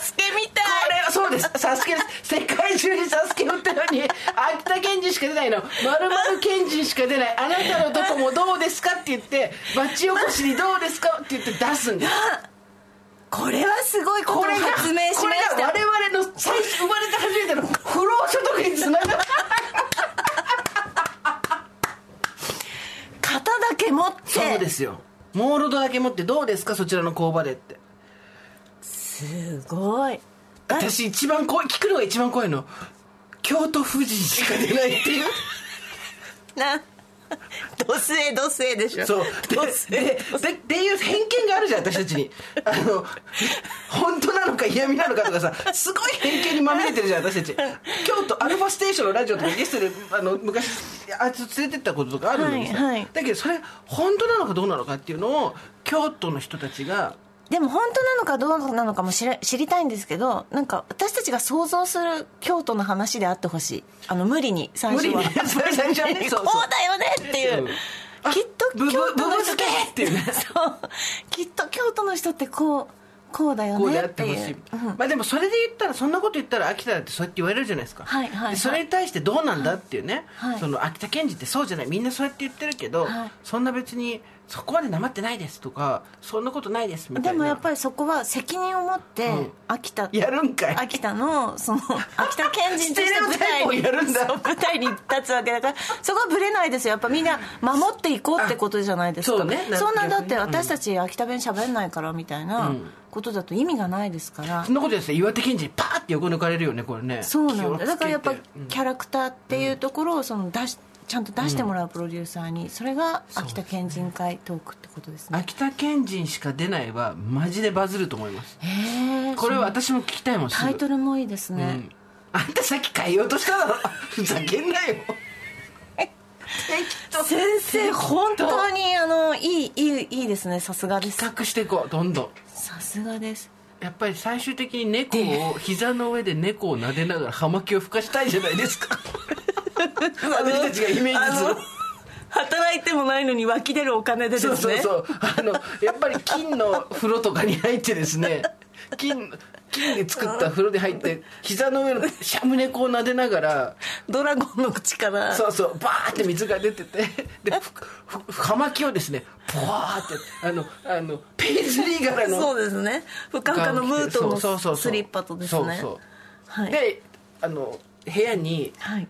スケみたい。れはそうです。サスケです。世界中にサスケ売ってるのに秋田県人しか出ないの。まるまる県人しか出ない。あなたのどこもどうですかって言って町おこしにどうですかって言って出すんです。これはすごいことをこれが発明しましこれがた我々の最初生まれて初めての不労所得につながる型だけ持って。そうですよ。モールドだけ持ってどうですか？そちらの工場でって。すごい。私一番怖い聞くのが一番怖いの。京都府人しか出ないっていう。なドスエドスエでしょ。そう。ドスでででっていう偏見があるじゃん私たちに。あの本当なのか嫌味なのかとかさすごい偏見にまみれてるじゃん私たち。京都アルファステーションのラジオとかゲストであの昔あいつ連れてったこととかあるのにさ、はいはい。だけどそれ本当なのかどうなのかっていうのを京都の人たちがでも本当なのかどうなのかも知りたいんですけどなんか私たちが想像する京都の話であってほしい。あの無理に最初は。無理に 最初はねそうだよねっていう、きっと京都の人ってう。きっと京都の人ってこうこうだよこうであっててほしい、いう、うん。まあでもそれで言ったらそんなこと言ったら秋田だってそうやって言われるじゃないですか、はいはいはい。でそれに対してどうなんだっていうね、はい。その秋田県人ってそうじゃない。みんなそうやって言ってるけど、はい。そんな別にそこまでなまってないですとかそんなことないですみたいな。でもやっぱりそこは責任を持ってうん。秋田、やるんかい。秋田のその秋田県人として舞台にやるんだ。そう舞台に立つわけだからそこはぶれないですよ。やっぱみんな守っていこうってことじゃないですか。あそうね。そんなだって私たち秋田弁喋んないからみたいなことだと意味がないですから、そんなことですね岩手県人にパーって横抜かれるよねこれね。そうなんだ。だからやっぱうん。キャラクターっていうところをその出しちゃんと出してもらうプロデューサーにそれが秋田県人会トークってことですね。秋田県人しか出ないはマジでバズると思います。へえこれは私も聞きたいもんタイトルもいいですね、うん。あんたさっき変えよ。うとしただろ ふざけんなよ先生本当にあのいいいいいいですねさすがです。企画していこうどんどん。さすがです。やっぱり最終的に猫を膝の上で猫を撫でながら葉巻を吹かしたいじゃないですか。私たちがイメージする。働いてもないのに湧き出るお金でですね。そうそうそう。あのやっぱり金の風呂とかに入ってですね金金で作った風呂で入って膝の上のシャム猫を撫でながらドラゴンの口からそうそうバーって水が出ててでふふ葉巻をですねポワーってあのあのペイズリー柄のそうですね。ふかふかのムートそうそうそうそう。のスリッパとですね。そうそう。はい。であの部屋にはい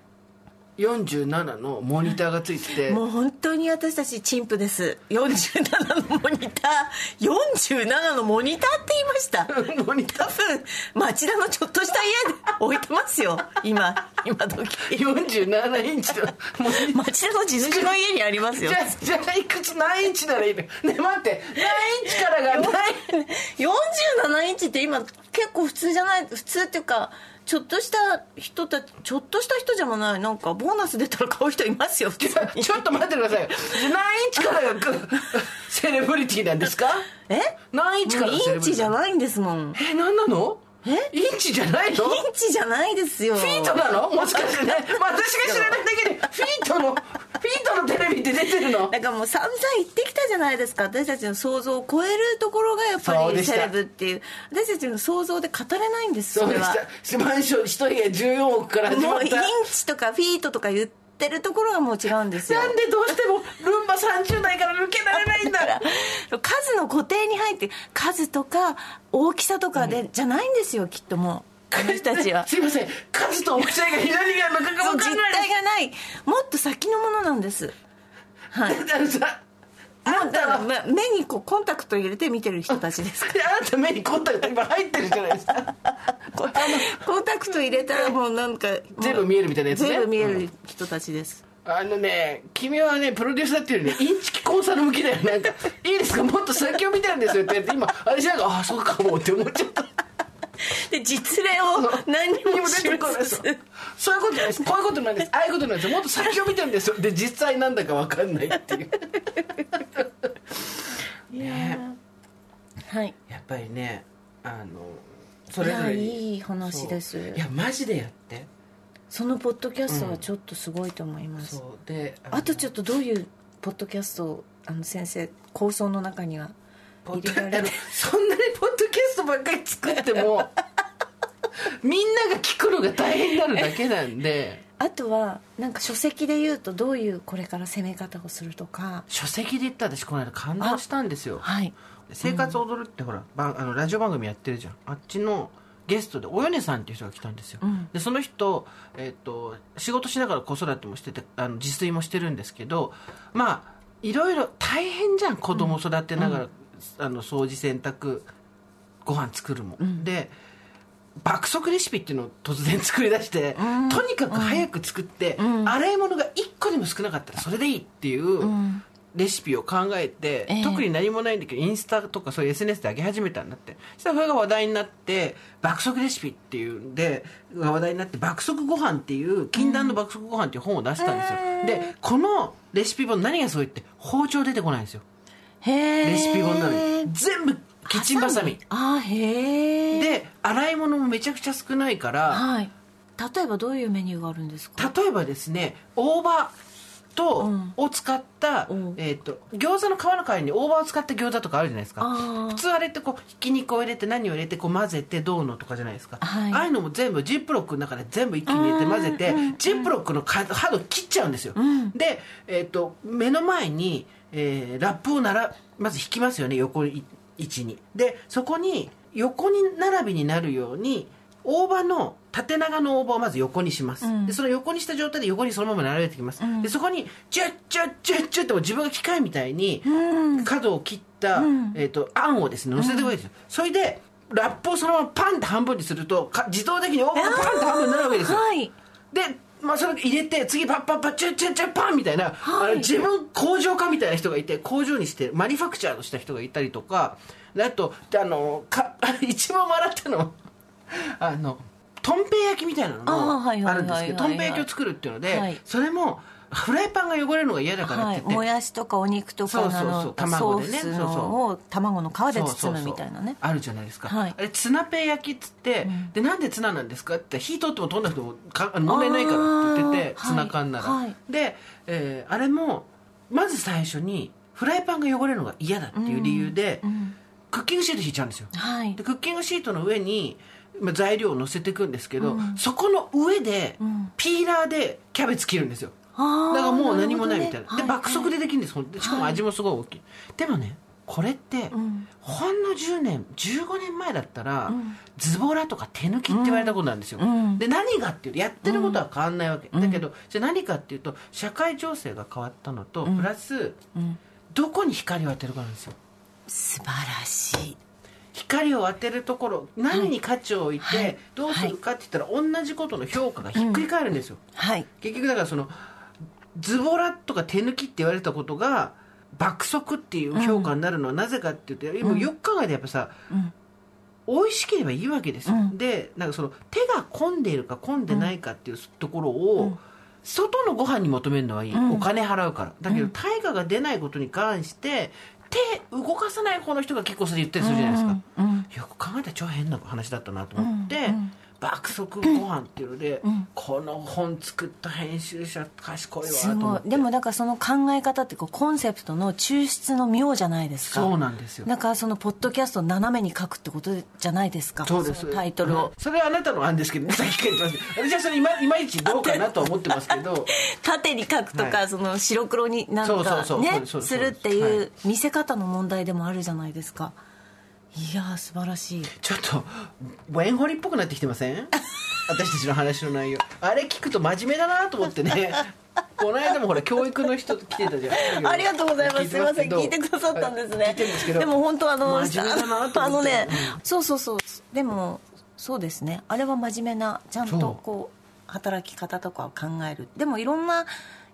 47のモニターがついてて。もう本当に私たち陳腐です。47のモニター。47のモニターって言いました。モニタ多分町田のちょっとした家で置いてますよ。今今時。47インチの。町田の地主の家にありますよ。じゃあじゃあいくつ何インチならいいの？ね待って。何インチからが何47インチって今結構普通じゃない？普通っていうかちょっとした人たちちょっとした人じゃない。なんかボーナス出たら買う人いますよちょっと待ってください。何インチからがく セレブリティなんですか？え？何インチからインチじゃないんですもん。え何なの？え？インチじゃないの？インチじゃないですよ。フィートなの？もしかしてね、まあ、私が知らないだけでフィートのフィートのテレビって出てるの？だからもう散々言ってきたじゃないですか。私たちの想像を超えるところがやっぱりセレブっていう。私たちの想像で語れないんですそうでれはした。マンション一部屋14億から始まもうインったチとかフィートとか言ってるところがもう違うんですよ。なんでどうしてもルンバ30代から抜けられないんだ。数の固定に入って数とか大きさとかで、じゃないんですよきっともう。あの人たちは。すいません。数と大きさが左が向かか分かんない体がない。もっと先のものなんです。はい あんたは目目にこうコンタクト入れて見てる人たちですか？あなた目にコンタクト今入ってるじゃないですか。コンタクト入れたらもうなんか全部見えるみたいなやつね。全部見える人たちです、あのね君はねプロデューサーっていうよりねインチキコンサル向きだよなんか「いいですか？もっと先を見てるんですよ」って言って今私なんか「ああそうかも」って思っちゃったで実例を何にも出てこないです。よそういうことじゃないです。こういうことなんです。ああいうことなんです。よもっと先を見てるんですよ。で実際なんだか分かんないっていう。ね。はい。やっぱりねあのそれぞれいいい話です。いやマジでやって。そのポッドキャストはちょっとすごいと思います、そう。であとちょっとどういうポッドキャストをあの先生構想の中にはポッ入れられるそんなにポッドキャストばっかり作っても みんなが聞くのが大変になるだけなんで。あとはなんか書籍で言うとどういうこれから攻め方をするとか。書籍で言ったら私この間感動したんですよ。はい「生活踊る」ってほら、ばあのラジオ番組やってるじゃん。あっちのゲストでおよねさんっていう人が来たんですよ、うん。でその人、えっと仕事しながら子育てもしててあの自炊もしてるんですけどまあいろいろ大変じゃん子供育てながら、あの掃除洗濯ご飯作るも、ん。で爆速レシピっていうのを突然作り出して、うん。とにかく早く作って、うん。洗い物が1個でも少なかったらそれでいいっていう、うん。レシピを考えて、ええ。特に何もないんだけどインスタとかそういう SNS で上げ始めたんだって。そしたらそれが話題になって爆速レシピっていうんでが話題になって爆速ご飯っていう禁断の爆速ご飯っていう本を出したんですよ、うんでこのレシピ本何がすごいって包丁出てこないんですよレシピ本なのに。全部キッチンバサミ。あーへえで洗い物もめちゃくちゃ少ないからはい。例えばどういうメニューがあるんですか？例えばですね大葉と、うん。を使った、うん。えー、と餃子の皮の代わりに大葉を使った餃子とかあるじゃないですか。普通あれってこうひき肉を入れて何を入れてこう混ぜてどうのとかじゃないですか、はい。ああいうのも全部ジップロックの中で全部一気に入れて混ぜて、ジップロックのか角を切っちゃうんですよ、ん。で、えー、と目の前に、えーラップをならまず引きますよね横い位置に。でそこに横に並びになるように大葉の縦長の大葉をまず横にします、うん。でその横にした状態で横にそのまま並べてきます、ん。でそこにチュッチュッチュッチュッって自分が機械みたいにうん。角を切った、うん。えー、とあんをですね乗せていくわけですよ、それでラップをそのままパンって半分にするとか自動的に大葉がパンって半分になるわけですよ。はい。で、まあ、それ入れて次パッパッパッチュッチュッチュッパンみたいな、はい。あの自分工場家みたいな人がいて工場にしてマニファクチャーをした人がいたりとかであとであのか 一番笑ったのはあのとんぺい焼きみたいなのもあるんですけどとんぺい焼きを作るっていうので、はい。それもフライパンが汚れるのが嫌だからはい、って言って、もやしとかお肉とかそうそうそう。の卵でね。そうそう卵の皮で包むみたいなね。あるじゃないですか、はい。あれツナペイ焼きっつって、ん。でなんでツナなんですか？って火通っても通んなくてもか問題ないからって言っててツナ缶なら、はい。はいで、えーあれもまず最初にフライパンが汚れるのが嫌だっていう理由で、うん。クッキングシート引いちゃうんですよ。はい。でクッキングシートの上にまあ材料を乗せていくんですけど、うん。そこの上でうん。ピーラーでキャベツ切るんですよだからもう何もないみたいな。ね。で爆速でできるんです。ほんでしかも味もすごい大きい、でもねこれって、ほんの10年15年前だったら、ズボラとか手抜きって言われたことなんですよ、ん。で何がっていうとやってることは変わんないわけ、だけどじゃあ何かっていうと社会情勢が変わったのと、プラス、どこに光を当てるかなんですよ。素晴らしい。光を当てるところ何に価値を置いて、はい。どうするかって言ったら、同じことの評価がひっくり返るんですよ、はい。結局だからそのズボラとか手抜きって言われたことが爆速っていう評価になるのはなぜかっていうと、今よく考えてやっぱさ、美味しければいいわけですよ、でなんかその手が込んでいるか込んでないかっていうところを、外のご飯に求めるのはいい、お金払うから。だけど対価が出ないことに関して手動かさない方の人が結構それ言ったりするじゃないですか、よく考えたら超変な話だったなと思って、爆速ご飯っていうので、この本作った編集者賢いわすと思でもだからその考え方ってこうコンセプトの抽出の妙じゃないですか。そうなんですよ。だからそのポッドキャストを斜めに書くってことじゃないですか。そうです。のタイトルを、それはあなたの案ですけどね。さっきから。言ってます私はそれいまいまいちどうかなとは思ってますけど。縦に書くとか、はい。その白黒になんかねするってはいいう見せ方の問題でもあるじゃないですか。いやー素晴らしいちょっとワインホリっぽくなってきてません？私たちの話の内容あれ聞くと真面目だなと思ってね この間もほら教育の人来てたじゃんありがとうございます。すみません、聞いてくださったんですね。でも本当あの、あのね、そうそうそう。でも、そうですね。あれは真面目な、ちゃんとこう、働き方とかを考える。でもいろんな、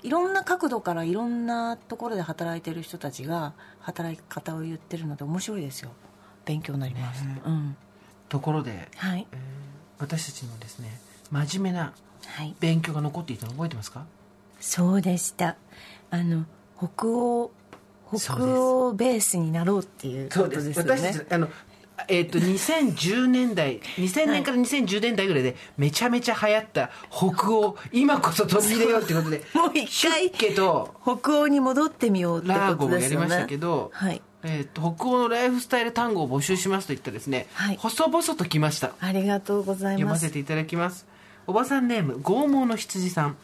いろんな角度からいろんなところで働いてる人たちが働き方を言ってるので面白いですよ。勉強になります。うん。ところで、はいえ。ー私たちのですね真面目なはい。勉強が残っていたの覚えてますか？そうでした。あの、北欧、北欧ベースになろうっていうことですよね。私たちあのえっ、と2010年代2000年から2010年代ぐらいでめちゃめちゃ流行った北欧今こそ取り入れようってことで もう一回北欧に戻ってみようってラーゴことですよねもやりましたけど、はいえー、と北欧のライフスタイル単語を募集しますと言ったらですね、はい。細々と来ました。ありがとうござい読ます。ませていただきます。おばさんネーム剛毛の羊さん。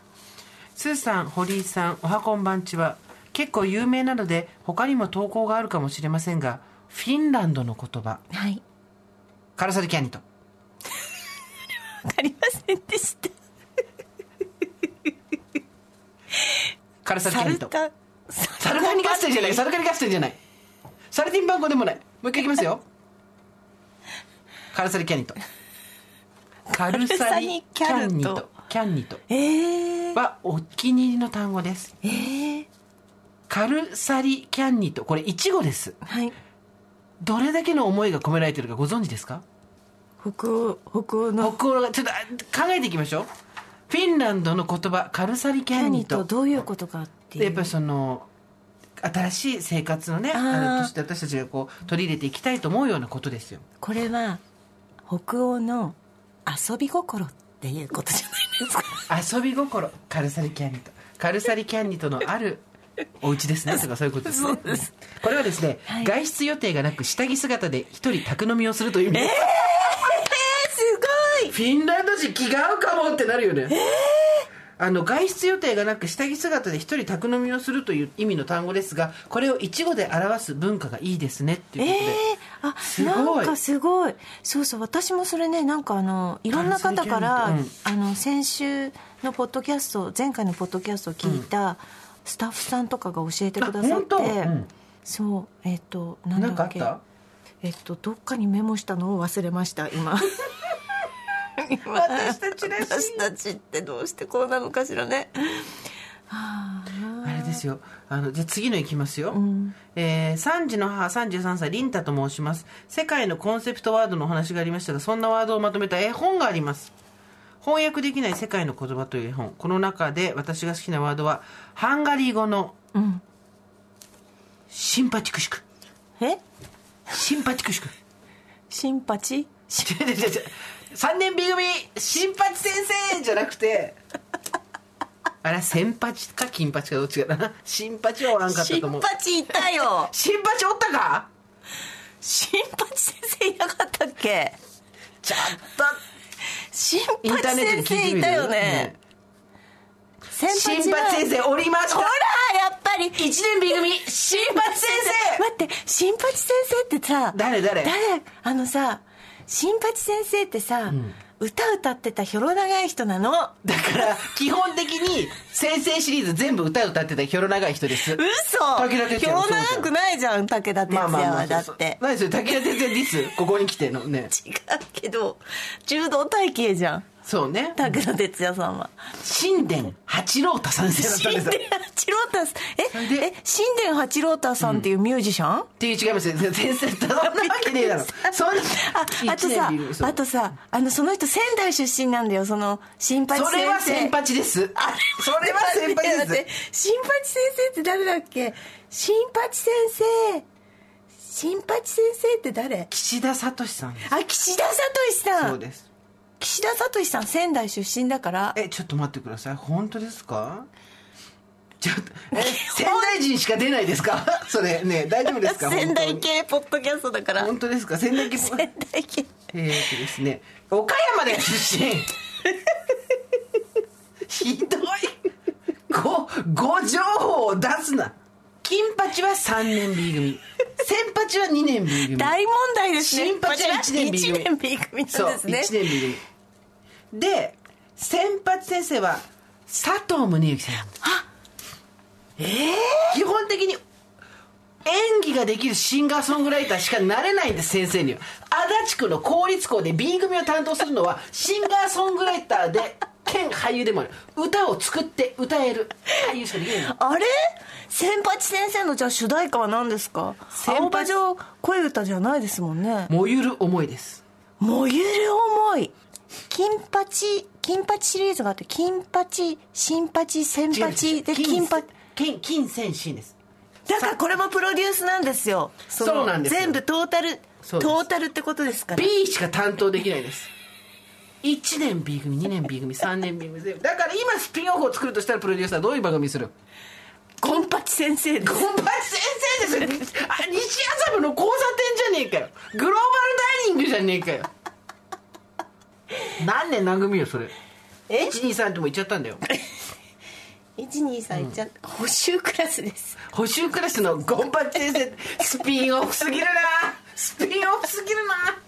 スーさん堀井さんおはこんばんちは。結構有名なので他にも投稿があるかもしれませんがフィンランドの言葉。はい。カラサリキャニとわかりませんでした。カラサリキャニとサルタサルカニガステンじゃない。サルカニガステンじゃないサルティンバンコでもない。もう一回いきますよ。カルサリキャニとカルサリキャンニとキャンニとえー、はお気に入りの単語です。えー、カルサリキャンニとこれイチゴです。はい。どれだけの思いが込められてるかご存知ですか？北欧北欧の。北欧がちょっとあ考えていきましょう。フィンランドの言葉カルサリキャンニキャニととどういうことかっていう。でやっぱりその新しい生活のねあれとして私たちがこう取り入れていきたいと思うようなことですよ。これは北欧の遊び心っていうことじゃないですか。遊び心。カルサリキャンニと。カルサリキャンニとのあるお家ですね。とかそういうことですね。そうです。これはですね、はい。外出予定がなく下着姿で一人宅飲みをするという意味。です、すごい。フィンランド人気が合うかもってなるよねあの外出予定がなく下着姿で一人宅飲みをするという意味の単語ですがこれを一語で表す文化がいいですねっていうことで、えー、あすごい。なんかすごい。そうそう私もそれねなんかあのいろんな方から、関西あの先週のポッドキャスト前回のポッドキャストを聞いたスタッフさんとかが教えてくださって、うん。そうえっ、となんだっけ。えっとどっかにメモしたのを忘れました今今 私たちらしい。私たちってどうしてこうなのかしらね。はああれですよ。あのじゃあ次のいきますよ、ん。えー3児の母33歳リンタと申します。世界のコンセプトワードのお話がありましたがそんなワードをまとめた絵本があります。翻訳できない世界の言葉という絵本。この中で私が好きなワードはハンガリー語のうん。シンパチクシク。え？シンパチクシク。シンパチ？違う違う違う違う3年 B 組新八先生じゃなくて。あれ先八か金八かどっちかな。新八はおらんかったと思う。パチいたよ。新八おったか？新八先生いなかったっけ？ちょっと。新八先生いたよね。先新八先生おりました。ほらやったぱり。一年 B 組新八先生。待って新八先生ってさ誰誰？誰？あのさ新八先生ってさ、歌歌ってたひょろ長い人なの。だから基本的に先生シリーズ全部歌歌ってたひょろ長い人です。嘘。武田ひょろ長くないじゃん武田鉄矢はだって。何それ武田鉄矢ディスここに来てのね。違うけど柔道体型じゃんそうね。武田鉄矢さんは。神殿八郎太先生だったん神ですよ。殿八郎太さん。え？え？神殿八郎太さんっていうミュージシャン、っていう違いますよ。先生そんなわけねえだろ。そんなああとさあとさあのその人仙台出身なんだよ。その新八先生。それは先八です。あそれは先八です。新八先生って誰だっけ？新八先生。新八先生って誰？岸田聡さんあ岸田聡さそうんです岸田聡さん仙台出身だから。えちょっと待ってください。本当ですか？ちょっとえ仙台人しか出ないですか？それね大丈夫ですか？仙台本系ポッドキャストだから。本当ですか？仙台系仙台系。えーとですね岡山で出身。ひどい。ごご情報を出すな。金八は3年 B 組。先八は2年 B 組。大問題ですね。新八は1年 B 組。1年 B 組なんですね。1年 B 組で先発先生は佐藤宗之さん。え基本的に演技ができるシンガーソングライターしかなれないんです先生には。足立区の公立校で B 組を担当するのはシンガーソングライターで兼俳優でもある。歌を作って歌える。俳優しかできないの。あれ？千八先生のじゃあ主題歌は何ですか？青葉城恋歌じゃないですもんね。燃ゆる思いです。燃ゆる思い金八金八シリーズがあって金八新八千八で金八。金金銭新です。だからこれもプロデュースなんですよ。のそうなんですよ。全部トータルトータルってことですから。B しか担当できないです。1年 B 組2年 B 組3年 B 組全部。だから今スピンオフを作るとしたらプロデューサーはどういう番組する？ゴンパチ先生です。ゴンパチ先生です。あ西麻布の交差点じゃねえかよ。グローバルダイニングじゃねえかよ何年何組よそれ？え？123ってもう言っちゃったんだよ。123じゃ補修クラスです。補修クラスのゴンパチ先生スピンオフすぎるな。スピンオフすぎるな。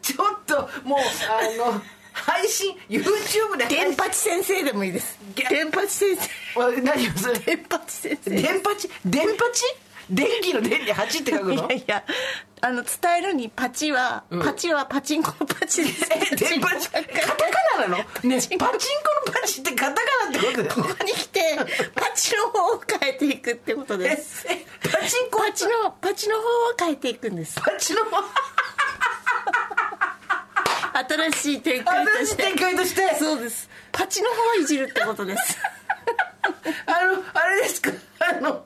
ちょっともうあの配信 YouTube で電八先生でもいいです。げ電八先生。あ何をそれ？電八先生電パチ電パチ電気の電に8って書くいのやいやあの伝えるにパチは、うん。パチはパチンコのパチで。すえ電パチ カタカナなの？ねパチンコのパチってカタカナってことだここに来てパチの方を変えていくってことえです。えパチンコ？パチのパチの方を変えていくんです。パチの 新しい展開と新しいして展開として？そうです。パチの方をいじるってことです。あのあれですか？あの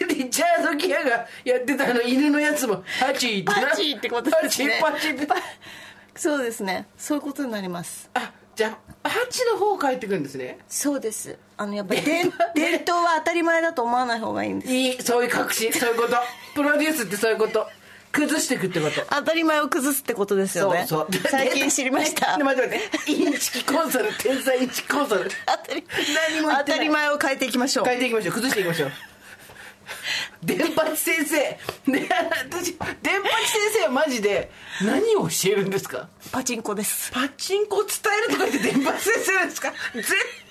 リチャード・ギアがやってたあの犬のやつも。ハチってな。パチってことですね。パチパチって。そうですね。そういうことになります。あじゃあハチの方を変えていくんですね。そうです。あのやっぱり伝伝統は当たり前だと思わない方がいいんです。いいそういう確信。そういうこと。プロデュースってそういうこと。崩していくってこと。当たり前を崩すってことですよね。そうそう。最近知りました。待って待って。インチキコンサル天才インチキコンサル。当たり何も当たり前を変えていきましょう。変えていきましょう。崩していきましょう 電八先生。ね私電八先生はマジで何を教えるんですか？パチンコです。パチンコを伝えるとか言って電八先生ですか？絶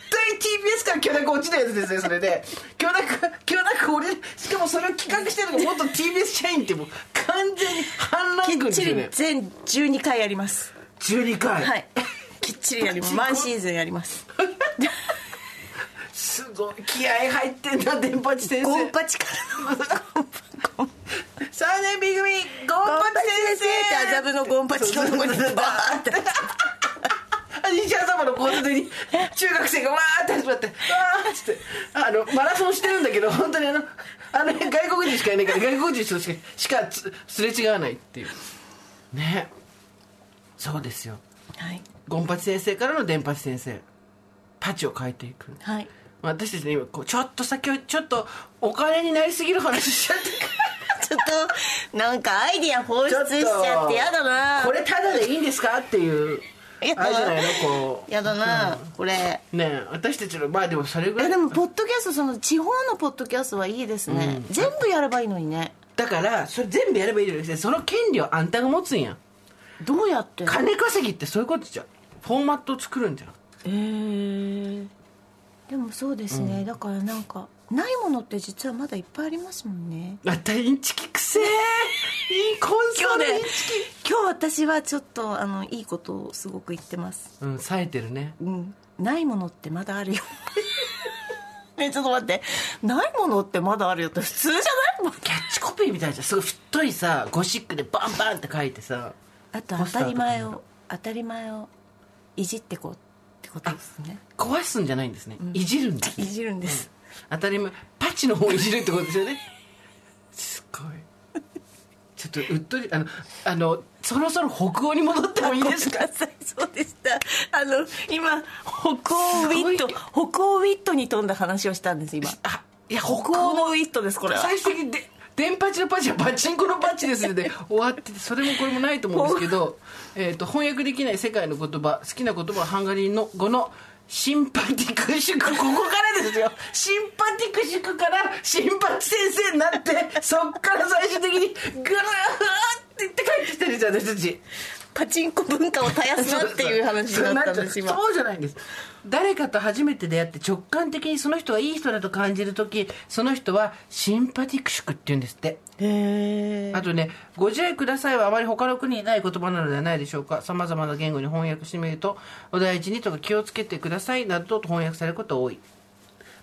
対 TBS から許諾落ちないやつですねそれで。許諾許諾俺しかもそれを企画してるのが元 TBS 社員ってもう完全に反乱きっちり軍ですよね。全12回やります。12回？はい。きっちりやります。ワンシーズンやります すごい。気合入ってんな電八先生。ゴンパチからの。ゴンパゴン3年 B 組ゴンパチ先生って麻布のゴンパチのとこにバーって。西麻布の交差点に中学生がわーって始まって。わーっつって。あのマラソンしてるんだけど本当にあのあの外国人しかいないから外国人としかしかつすれ違わないっていう。ね。そうですよ。はい。ゴンパチ先生からの電パチ先生。パチを変えていく。はい私たちね今こうちょっと先をちょっとお金になりすぎる話しちゃってちょっとなんかアイディア放出しちゃってやだな。これタダでいいんですか？っていう。やだあれじゃないのこやだな、これ。うねえ私たちのまあでもそれぐらいえでもポッドキャストその地方のポッドキャストはいいですね、全部やればいいのにね。だからそれ全部やればいいじゃなくてその権利をあんたが持つんや。どうやって？金稼ぎってそういうことじゃん。フォーマットを作るんじゃん。えー、でもそうですね、だからなんかないものって実はまだいっぱいありますもんね。あたインチキくせえいいコン今日ねソールインチ今日私はちょっとあのいいことをすごく言ってます。キうん冴えてるね。うん。ないものってまだあるよ。ねちょっと待って。ないものってまだあるよって普通じゃないキャッチコピーみたいじゃん。すごい太いさゴシックでバンバンって書いてさ。あと当たり前を当たり前をいじってこうことですね。壊すんじゃないんですね、いじるんです、いね、じるんです、当たり前。パチの方をいじるってことですよね。すごい。ちょっとうっとりあのあのそろそろ北欧に戻ってもいいですか？そうでした。あの今北欧ウィット北欧ウィットに富んだ話をしたんです今。あいや北欧のウィットですこれは。最終的にで電パチのパチはパチンコのパチですで終わっててそれもこれもないと思うんですけど、えー、と翻訳できない世界の言葉好きな言葉はハンガリーの語のシンパティクシュクここからですよ。シンパティクシュクからシンパチ先生になってそっから最終的にグルーって言って帰ってきてるじゃん私たち。パチンコ文化を絶やすなっていう話になったんです今。そうじゃないんです誰かと初めて出会って直感的にその人がいい人だと感じる時その人はシンパティクシュクって言うんですって。あとね「ご自愛ください」はあまり他の国にない言葉なのではないでしょうか。さまざまな言語に翻訳してみると「お大事に」とか「気をつけてください」などと翻訳されることが多い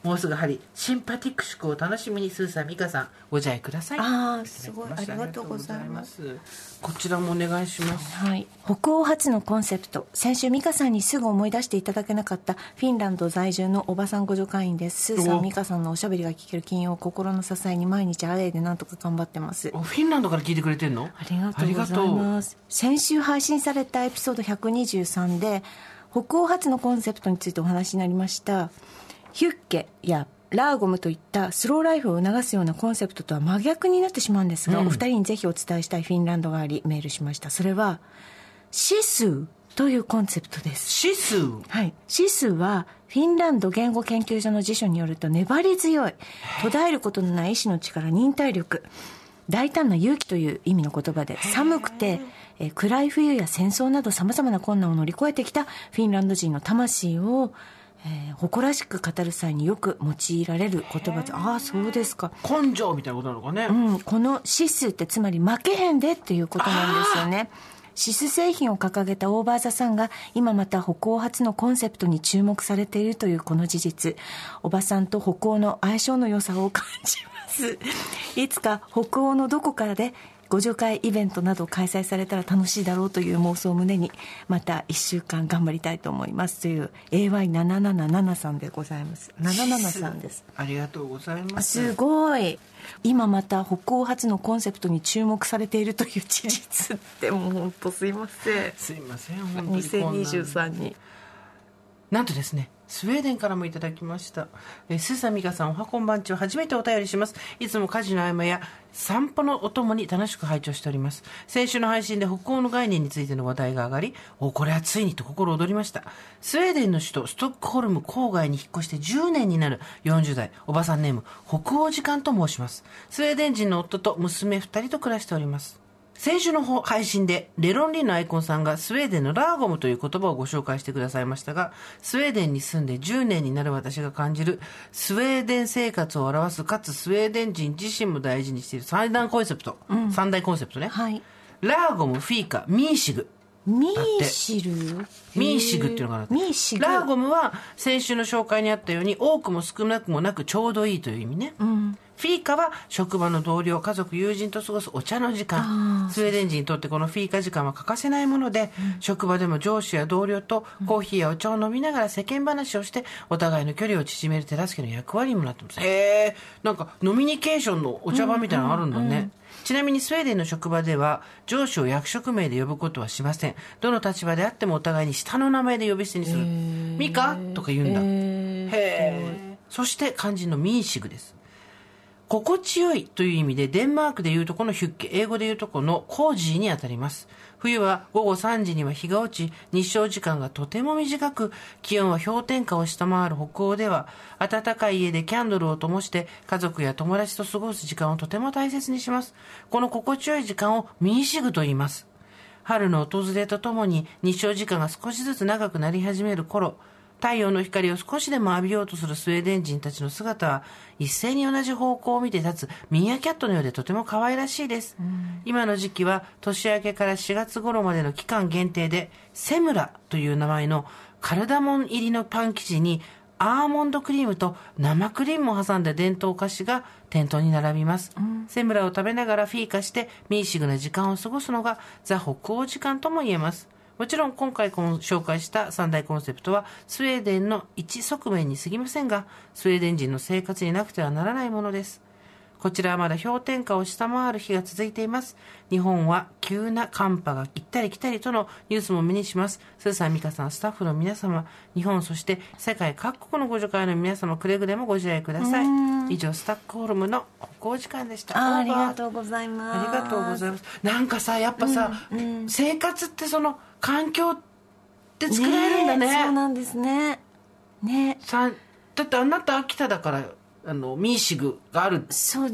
もうすぐ針。シンパティクシュクを楽しみにスーさん美香さんご自愛ください。ああすごい。ありがとうございます。こちらもお願いします。はい、北欧初のコンセプト。先週美香さんにすぐ思い出していただけなかったフィンランド在住のおばさんご助会員です。スーさおん美香さんのおしゃべりが聞ける金曜を心の支えに毎日あれでなんとか頑張ってます。おフィンランドから聞いてくれてんの？ありがとうございます。先週配信されたエピソード123で北欧初のコンセプトについてお話になりましたヒュッケやラーゴムといったスローライフを促すようなコンセプトとは真逆になってしまうんですが、お二人にぜひお伝えしたいフィンランドがありメールしました。それはシスーというコンセプトです。シスはい、シスはフィンランド言語研究所の辞書によると粘り強い途絶えることのない意志の力忍耐力大胆な勇気という意味の言葉で寒くて、えー暗い冬や戦争などさまざまな困難を乗り越えてきたフィンランド人の魂を、えー誇らしく語る際によく用いられる言葉でああそうですか根性みたいなことなのかね、うん、このシスってつまり負けへんでっていうことなんですよね。シス製品を掲げたオーバーザさんが今また北欧初のコンセプトに注目されているというこの事実。おばさんと北欧の相性の良さを感じます。いつか北欧のどこからでご助会イベントなど開催されたら楽しいだろうという妄想を胸にまた1週間頑張りたいと思います。という AY777 さんでございます。77さんです。ありがとうございます。すごい。今また北欧初のコンセプトに注目されているという事実ってもう本当すいません。すいません本当にこんな。2023に。なんとですねスウェーデンからもいただきました。えー、スーサミカさん、おはこんばんちを初めてお便りします。いつも家事の合間や散歩のお供に楽しく拝聴しております。先週の配信で北欧の概念についての話題が上がり、お、これはついにと心躍りました。スウェーデンの首都ストックホルム郊外に引っ越して10年になる40代、おばさんネーム、北欧時間と申します。スウェーデン人の夫と娘2人と暮らしております。先週の配信でレロンリーのアイコンさんがスウェーデンのラーゴムという言葉をご紹介してくださいましたが、スウェーデンに住んで10年になる私が感じるスウェーデン生活を表すかつスウェーデン人自身も大事にしている三大コンセプト、三大コンセプトね。はい。ラーゴム、フィーカ、ミーシグ。ミーシルミーシグっていうのがあるミーシグ。ラーゴムは先週の紹介にあったように多くも少なくもなくちょうどいいという意味ね、フィーカは職場の同僚家族友人と過ごすお茶の時間スウェーデン人にとってこのフィーカ時間は欠かせないもので、職場でも上司や同僚とコーヒーやお茶を飲みながら世間話をしてお互いの距離を縮める手助けの役割にもなってますへえんかノミニケーションのお茶番みたいなのあるんだね、ちなみにスウェーデンの職場では上司を役職名で呼ぶことはしません。どの立場であってもお互いに下の名前で呼び捨てにする。ミカとか言うんだ。へえ。そして肝心のミーシグです。心地よいという意味で、デンマークでいうとこのヒュッケ、英語でいうとこのコージーにあたります。冬は午後3時には日が落ち、日照時間がとても短く、気温は氷点下を下回る北欧では、暖かい家でキャンドルを灯して、家族や友達と過ごす時間をとても大切にします。この心地よい時間をミーシグと言います。春の訪れとともに日照時間が少しずつ長くなり始める頃、太陽の光を少しでも浴びようとするスウェーデン人たちの姿は、一斉に同じ方向を見て立つミーアキャットのようでとても可愛らしいです。今の時期は年明けから4月頃までの期間限定で、セムラという名前のカルダモン入りのパン生地にアーモンドクリームと生クリームを挟んだ伝統菓子が店頭に並びます、セムラを食べながらフィーカしてミーシグな時間を過ごすのがザ・北欧時間とも言えますもちろん今回紹介した三大コンセプトはスウェーデンの一側面に過ぎませんがスウェーデン人の生活になくてはならないものですこちらはまだ氷点下を下回る日が続いています。日本は急な寒波が行ったり来たりとのニュースも目にします。スーさん、ミカさん、スタッフの皆様、日本、そして世界各国のご助会の皆様、くれぐれもご自愛ください。以上、スタックホルムの北欧時間でした。あありがう。とうございますありがとうございます。なんかさ、やっぱさ、生活ってその環境って作られるんだね。えそうなんですねねさだってあなた秋田だからあのミーシグがある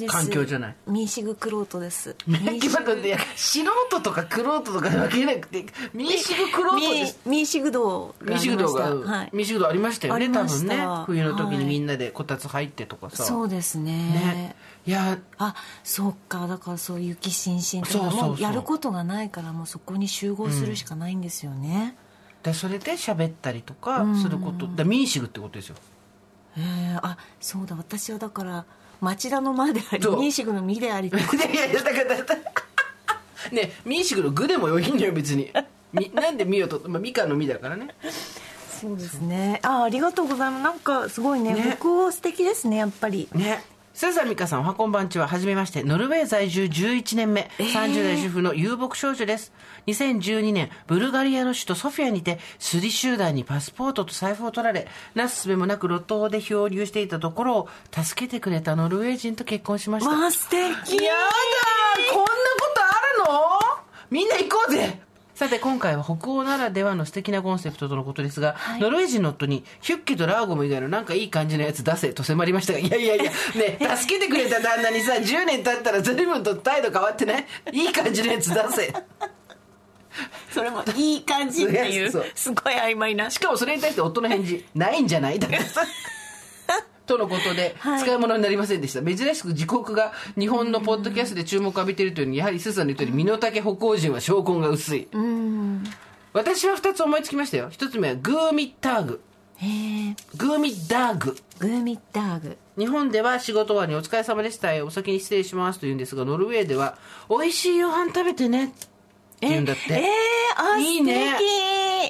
環境じゃない？ミーシグクロートです。ミーシグいや素人とかクロートとか分けなくてミーシグクロートミですーミーシグ道ミーシグ道が、はい、ミーシグ道ありましたよねあり多分ました。ね。冬の時にはい。みんなでこたつ入ってとかさ、そうですね。ね。いやあそっか。だからそう雪しんしんとかそうそうそう。もうやることがないからもうそこに集合するしかないんですよね、でそれで喋ったりとかすること、だミーシグってことですよへえあそうだ。私はだから町田の間でありミーシグの実であり いやいやだからだから。ねミーシグの具でもよいんだよ別に。みなんでミをと、まあ、ミカの実だからね。そうですね。あありがとうございます。なんかすごいねね。北欧素敵ですねやっぱり。ね笹美香さんおはこんばんちははじめまして。ノルウェー在住11年目、30代主婦の遊牧少女です。2012年ブルガリアの首都ソフィアにてスリ集団にパスポートと財布を取られなすすべもなく路頭で漂流していたところを助けてくれたノルウェー人と結婚しました。わあ素敵。やだーこんなことあるの？みんな行こうぜさて今回は北欧ならではの素敵なコンセプトとのことですが、ノルウェー人の夫にヒュッケとラーゴム以外のなんかいい感じのやつ出せと迫りましたがいやいやいや ね助けてくれた旦那にさ10年経ったら随分と態度変わってない？いい感じのやつ出せ。それもいい感じっていうすごい曖昧な。しかもそれに対して夫の返事ないんじゃない？だからさとのことで、はい。使い物になりませんでした。珍しく自国が日本のポッドキャストで注目を浴びているというのにやはりスーさんの言ったように身の丈北欧人は証拠が薄い。私は2つ思いつきましたよ。1つ目はグーミッターグ。グーミッダーグ。グーミッダーグ。日本では仕事終わりにお疲れ様でしたお先に失礼しますと言うんですがノルウェーでは美味しい夕飯食べてねって言うんだって。えー、あいいね。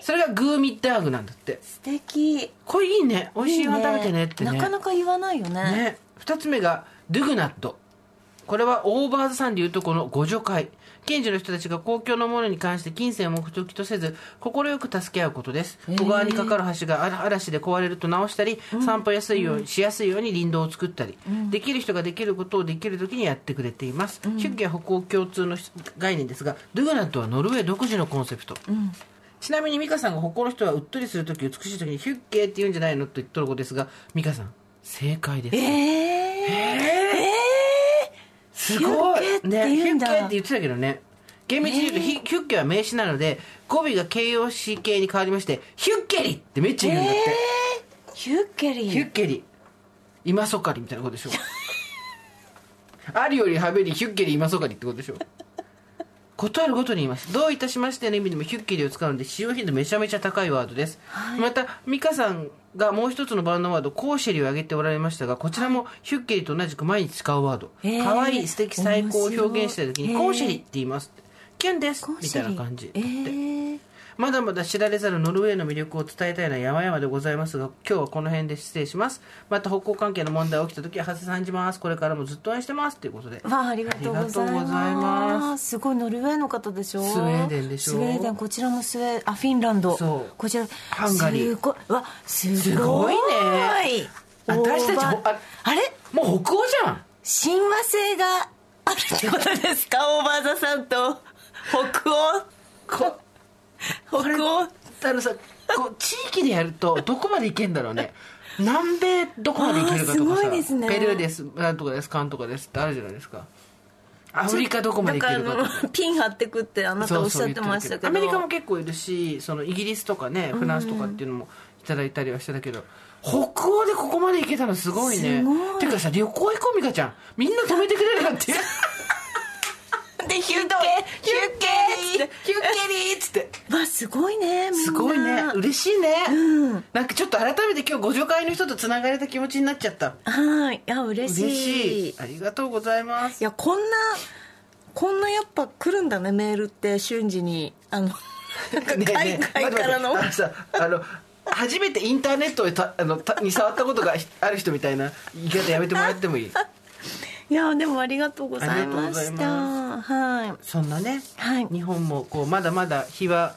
それがグーミッダーグなんだって。素敵。これいいね。美味しい夕飯食べてねってね。なかなか言わないよね。ね、2つ目がドゥグナット。これはオーバーズさんでいうとこの互助会近所の人たちが公共のものに関して金銭を目的とせず快く助け合うことです。小川にかかる橋が嵐で壊れると直したり、散歩やすいようにしやすいように林道を作ったり、できる人ができることをできる時にやってくれています、ヒュッケは北欧共通の概念ですがドゥグナットはノルウェー独自のコンセプト、ちなみに美香さんが北欧の人はうっとりする時美しい時にヒュッケーって言うんじゃないのと言っとることですが美香さん正解です。えー、すごいヒュッケってね、ヒュッケって言ってたけどね。厳密に言うと、ヒヒュッケは名詞なので語尾が形容詞形に変わりましてヒュッケリってめっちゃ言うんだって、ヒュッケリヒュッケリ。今そかりみたいなことでしょ。あるよりはべりヒュッケリ今そかりってことでしょ。ことあるごとに言います。どういたしましての意味でもヒュッケリを使うので使用頻度めちゃめちゃ高いワードです、また美香さんがもう一つのバンドワードコーシェリを挙げておられましたがこちらもヒュッケリと同じく毎日使うワード。可愛い素敵最高を表現したい時にコーシェリって言いますキュンです。みたいな感じ。えー、まだまだ知られざるノルウェーの魅力を伝えたいのは山々でございますが、今日はこの辺で失礼します。また北欧関係の問題が起きた時は、長谷さんじます。これからもずっと応援してます。ということで。わあありがとうございます。すすごいノルウェーの方でしょスウェーデンでしょ？スウェーデンこちらもスウェーあフィンランド。そう。こちらハンガリー。すごいわすごい。すごいね私たちああれ？もう北欧じゃん。親和性があるってことですか？オーバーザさんと。北欧？こ 北欧。あのさこう地域でやると どこまでいけんだろうね。南米どこまでいけるかとかさ。いですね。ペルーですなんとかですかんとかですってあるじゃないですか。アフリカどこまでいけるかとか。ピン張ってくってあなたおっしゃってましたけど。アメリカも結構いるしそのイギリスとかねフランスとかっていうのもいただいたりはしてたけど、北欧でここまで行けたのすごいね。すごい。てかさ旅行行こう美香ちゃん。みんな止めてくれるなって。い うでヒュッケヒュッケヒュッケリーっつって。わすごいねみんな。すごいね。嬉しいね、うん。なんかちょっと改めて今日ご助会の人とつながれた気持ちになっちゃった。はい。いや嬉しい。嬉しい。ありがとうございます。いやこんなこんなやっぱ来るんだねメールって瞬時に。あの 海え外からの、あのさあの初めてインターネットあのたに触ったことがある人みたいな。言い方やめてもらってもいい？いやでもありがとうございました。まはい。そんなね、はい。日本もこうまだまだ日は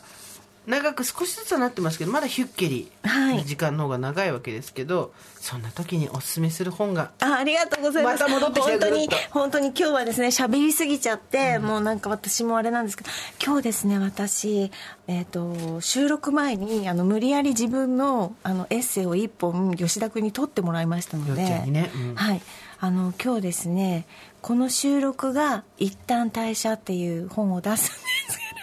長く少しずつはなってますけどまだヒュッケリはい。時間の方が長いわけですけど、そんな時におすすめする本があありがとうございます。また戻ってきた本当に本当に今日はですね喋りすぎちゃって、もうなんか私もあれなんですけど今日ですね私、えー、と収録前にあの無理やり自分のあのエッセイを一本吉田君に取ってもらいましたのでね。うん。はい。あの今日ですねこの収録が「一旦退社」っていう本を出すんです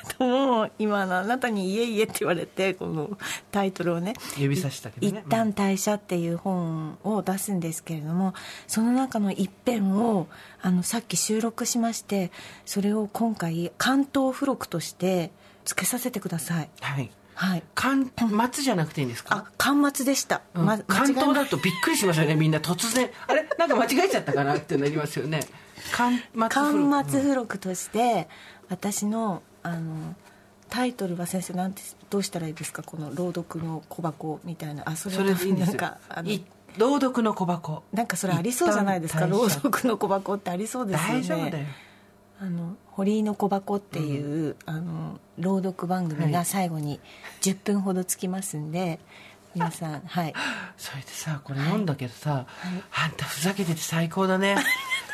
けれども今あのあなたに「いえいえ」って言われてこのタイトルをね指さしたけどね。一旦退社っていう本を出すんですけれどもその中の一編をあのさっき収録しましてそれを今回関東付録としてつけさせてください。はい。はい。関松じゃなくていいんですか？あ巻末でした、うん。ま関東だとびっくりしますよねみんな突然。あれ？なんか間違えちゃったかな？ってなりますよね。関松巻末うん付録として私のあのタイトルは先生なんてどうしたらいいですか？この朗読の小箱みたいな。あそれそれでいいんですよ。なんかあのい朗読の小箱。なんかそれありそうじゃないですか？朗読の小箱ってありそうですよね。大丈夫だよ。あの堀井の小箱っていう、あの朗読番組が最後に10分ほどつきますんで、皆さん はい。それでさこれ読んだけどさ、あんたふざけてて最高だね。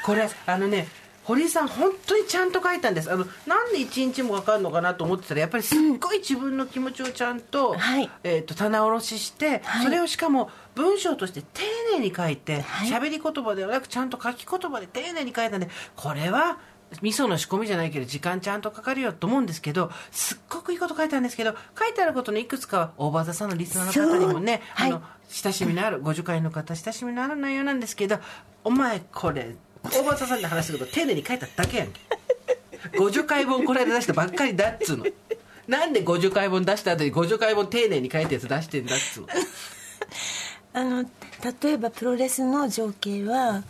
これあのね堀井さん本当にちゃんと書いたんです。あのなんで一日もかかるのかなと思ってたらやっぱりすっごい自分の気持ちをちゃんと,、はい。えー、と棚卸しして、はい。それをしかも文章として丁寧に書いてはい。喋、り言葉ではなくちゃんと書き言葉で丁寧に書いたんでこれは味噌の仕込みじゃないけど時間ちゃんとかかるよと思うんですけどすっごくいいこと書いてあるんですけど書いてあることのいくつかはオーバーザさんのリスナーの方にもね、そうあの親しみのあるご助会の方親しみのある内容なんですけどお前これ大場さんで話すこと丁寧に書いただけやんけ。ご助会本この間出したばっかりだっつうの。なんでご助会本出した後にご助会本丁寧に書いたやつ出してんだっつうの。あの例えばプロレスの情景は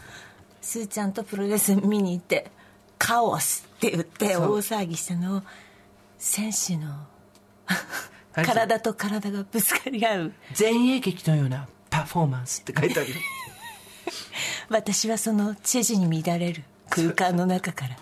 すーちゃんとプロレス見に行って「カオス!」って言って大騒ぎしたのを選手の はい体と体がぶつかり合う。前衛劇のようなパフォーマンスって書いてあるよ 私はそのチェジに乱れる空間の中から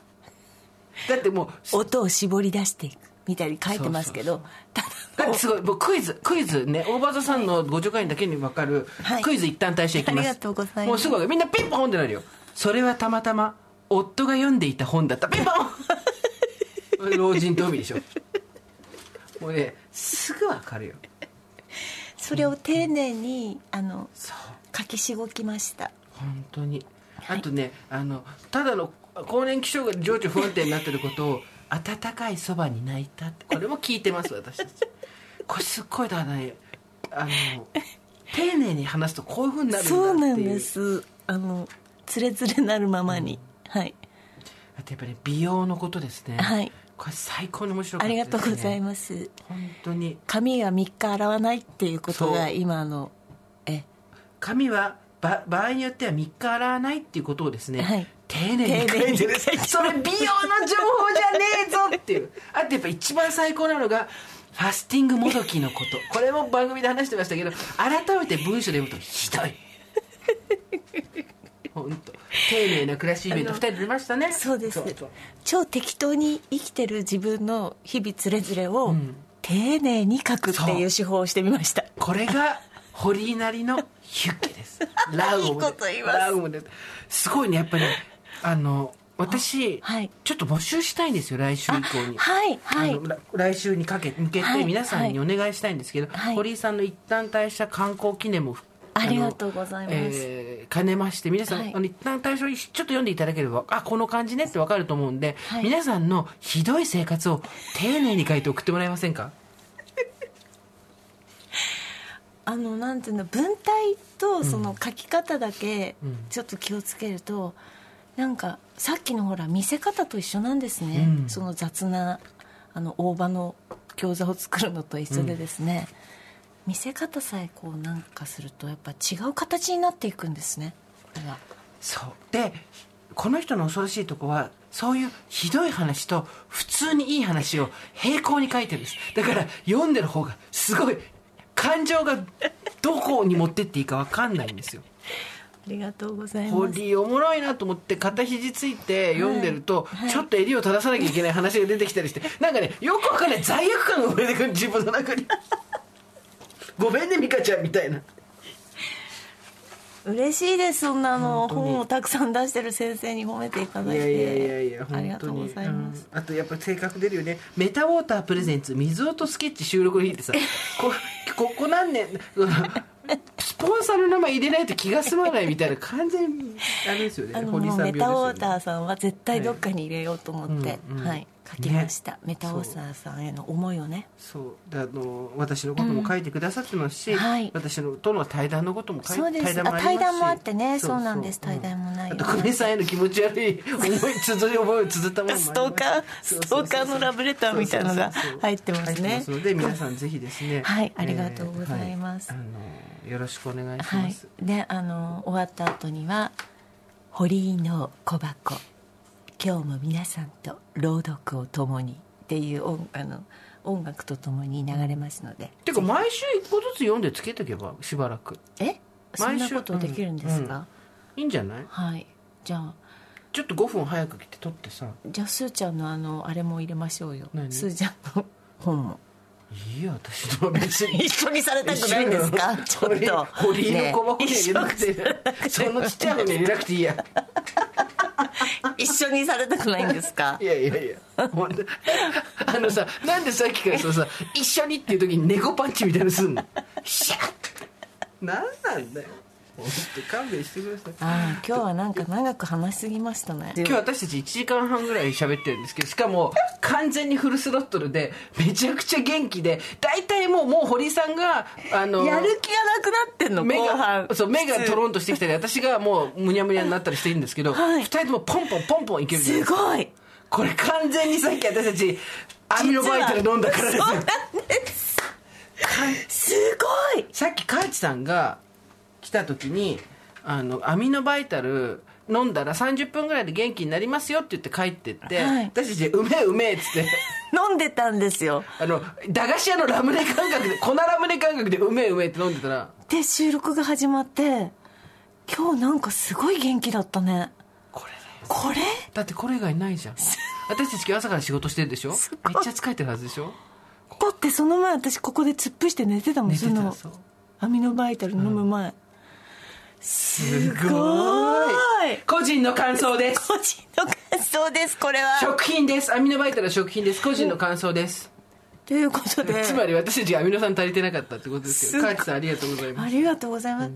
だってもう音を絞り出していくみたいに書いてますけどただだってすごいもうクイズクイズね大場座さんのご助会員だけに分かる、はい。クイズ一旦退社いきます。ありがとうございます。もうすぐ分かる。みんなピンポンってなるよ。それはたまたま夫が読んでいた本だった。ピンポン。老人と海でしょ。もうねすぐ分かるよ。それを丁寧にあのそう書きしごきました。本当に。あとね、あのただの更年期症が情緒不安定になってることを温かいそばに泣いたってこれも聞いてます私たち。これすっごいだねあの丁寧に話すとこういうふうになるんだそうなんです。あのつれづれなるままに、はい。あとやっぱり美容のことですね。はい。これ最高に面白かあったです、ね、りがとうございすます。本当に。髪は3日洗わないっていうことが今のえ髪はば場合によっては3日洗わないっていうことをですね、はい。丁寧に書いてる。それ美容の情報じゃねえぞっていう。あとやっぱ一番最高なのがファスティングもどきのこと。これも番組で話してましたけど改めて文章で読むとひどい。本当丁寧な暮らしイベント2人で出ましたね。そうです超適当に生きてる自分の日々つれづれをん。丁寧に書くっていう手法をしてみました。これが堀井なりのユッケです。ラウゴムラウゴムです。すごいね。やっぱりねあの私、はい。ちょっと募集したいんですよ来週以降に。はいはい。来週にかけ向けはいて皆さんにお願いしたいんですけど、はい。堀井さんの一旦退社観光記念もありがのとうございます。えー兼ねまして皆さん、はい。あの一旦退所ちょっと読んでいただければあこの感じねってわかると思うんで、はい。皆さんのひどい生活を丁寧に書いて送ってもらえませんか？あのなんていうの文体とその書き方だけうん。ちょっと気をつけると、なんかさっきのほら見せ方と一緒なんですね、うん。その雑なあの大葉の餃子を作るのと一緒でですね、見せ方さえこうなんかするとやっぱ違う形になっていくんですね。そう。でこの人の恐ろしいとこはそういうひどい話と普通にいい話を平行に書いてるんです。だから読んでる方がすごい感情がどこに持ってっていいか分かんないんですよ。ありがとうございます。堀おもろいなと思って肩肘ついて読んでると、ちょっと襟を正さなきゃいけない話が出てきたりしてなんかねよくわかんない罪悪感が生まれてくる自分の中に。ごめんね美香ちゃんみたいな嬉しいですそんなあの本をたくさん出してる先生に褒めていただいて。いやいやいやいやありがとうございます、うん。あとやっぱ性格出るよね。メタウォータープレゼンツ水音スケッチ収録の日ってさ こここ何年スポンサーの名前入れないと気が済まないみたいな完全にあれですよね。あのメタウォーターーさんは絶対どっかに入れようと思って、うんうんはい書きました、ね。メタウォーターさんへの思いをね。そう。であの私のことも書いてくださってますし、うんはい。私のとの対談のことも書いそうです。対談もありますし。あ対談もあってね。そうなんです。対談もないよあと久米さんへの気持ち悪い思い綴り思いを綴ったものもストーカーストーカーのラブレターみたいのが入ってますね。入ってますので皆さんぜひですね。はい。ありがとうございます。えーはい。あのよろしくお願いしはい。ます、であの終わった後には「堀井の小箱今日も皆さんと朗読を共に」っていう音あの音楽とともに流れますのでてか毎週一個ずつ読んでつけとけばしばらく。え？そん毎週なことできるんですか、うん。いいんじゃない？はい。じゃあ。ちょっと5分早く来て撮ってさ。じゃあすーちゃんのあのあれも入れましょうよ。何？すーちゃんの本も。いいよ私のは別に。一緒にされたくないんですか？ちょっと。堀井の小箱に入れなくて、ねそのちっちゃいのに入れなくていいや 一緒にされたくないんですか？いやいやいや。あのさなんでさっきからそうさ 一緒にっていう時に猫パンチみたいなのすんの？シャッ何なんだよ勘弁してください。ああ今日はなんか長く話しすぎましたね。今日私たち1時間半ぐらい喋ってるんですけどしかも完全にフルスロットルでめちゃくちゃ元気で大体もうもう堀さんがあのやる気がなくなってんの目後半。がそう目がトロンとしてきたり私がもうむにゃむにゃになったりしてるんですけど、はい。二人ともポンポンポンポンいけるじゃないすごい。これ完全にさっき私たちアミノバイタル飲んだからですよ。そうなんです。すごい。さっきカーチさんが来た時にあのアミノバイタル飲んだら30分ぐらいで元気になりますよって言って帰ってって、はい。私たちうめえうめえっつって。飲んでたんですよ。あの駄菓子屋のラムネ感覚で粉ラムネ感覚でうめえうめえって飲んでたら。で収録が始まって今日なんかすごい元気だったね。これねこれ？だってこれ以外ないじゃん。私たち今日朝から仕事してるでしょ？めっちゃ疲れてるはずでしょ？だってその前私ここで突っ伏して寝てたもんそのアミノバイタル飲む前、すごい。個人の感想です。個人の感想ですこれは。食品です。アミノバイタルは食品です。個人の感想です。ということで。つまり私たちがアミノ酸足りてなかったってことですよすごい。川内さんありがとうございます。ありがとうございます。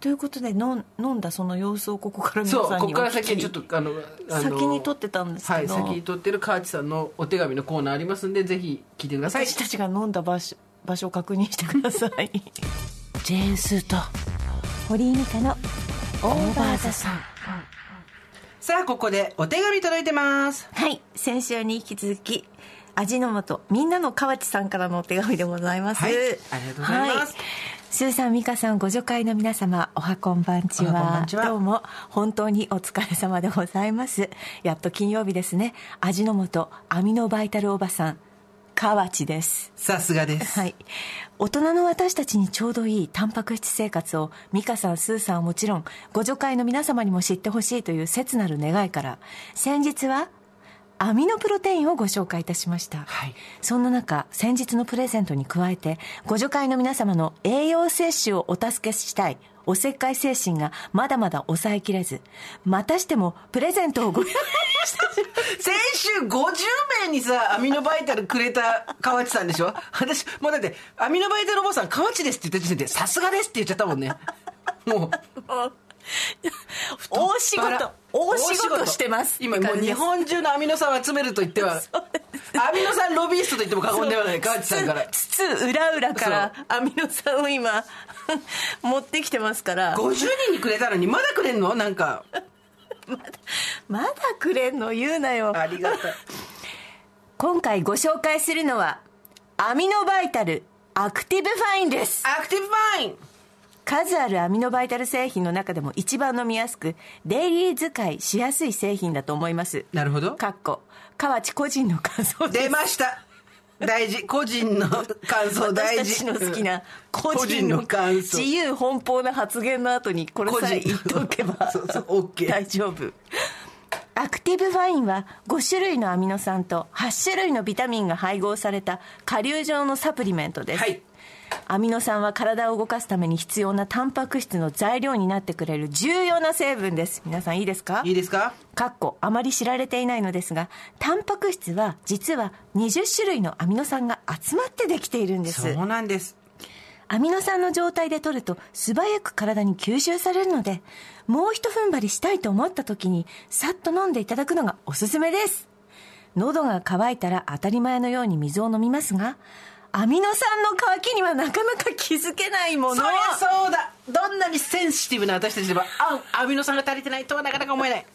ということで飲ん飲んだその様子をここから皆そうさんにここから先はちょっとあのあの先に撮ってたんですけど。はい先に撮ってる川内さんのお手紙のコーナーありますんでぜひ聞いてください。私たちが飲んだ場所場所を確認してください。ジェーンスーと堀井美香のオーバーザさんさあここでお手紙届いてますはい先週に引き続き味の素みんなの河内さんからのお手紙でございます、はいありがとうございますスーさん、ミカさん、ご助会の皆様、おはこんば。んちはどうも、本当にお疲れ様でございます。やっと金曜日ですね。味の素、アミノバイタルおばさん、河内です。さすがですはい。大人の私たちにちょうどいいタンパク質生活を、ミカさん、スーさんはもちろん、ご助会の皆様にも知ってほしいという切なる願いから、先日は、アミノプロテインをご紹介いたしました。はい。そんな中、先日のプレゼントに加えて、ご助会の皆様の栄養摂取をお助けしたい、おせっかい精神がまだまだ抑えきれず、またしてもプレゼントをご用意した。先週50名にさ、アミノバイタルくれた河内さんでしょ？私、もうだって、アミノバイタルおばさん河内ですって言った時点で、さすがですって言っちゃったもんね。もう。大仕事、大仕事してます。今もう日本中のアミノ酸を集めると言っては、アミノ酸ロビイストと言っても過言ではない、河内さんから。つつ裏裏からアミノ酸を今 持ってきてますから。50人にくれたのに、まだくれんの？なんか。まだくれんの？言うなよ。ありがたい。今回ご紹介するのはアミノバイタルアクティブファインです。アクティブファイン数あるアミノバイタル製品の中でも一番飲みやすくデイリー使いしやすい製品だと思いますなるほど。かっこ河内個人の感想です出ました大事。個人の感想大事。私たちの好きな個人の感想。自由奔放な発言の後にこれさえ言っておけば そうそう、OK。大丈夫アクティブファインは5種類のアミノ酸と8種類のビタミンが配合された顆粒状のサプリメントです、はいアミノ酸は体を動かすために必要なタンパク質の材料になってくれる重要な成分です。皆さんいいですか？いいですか？かっこあまり知られていないのですがタンパク質は実は20種類のアミノ酸が集まってできているんです。そうなんです。アミノ酸の状態で取ると素早く体に吸収されるのでもう一踏ん張りしたいと思った時にさっと飲んでいただくのがおすすめです。喉が渇いたら当たり前のように水を飲みますがアミノ酸の渇きにはなかなか気づけないもの。そりゃそうだ。どんなにセンシティブな私たちでもあアミノ酸が足りてないとはなかなか思えない。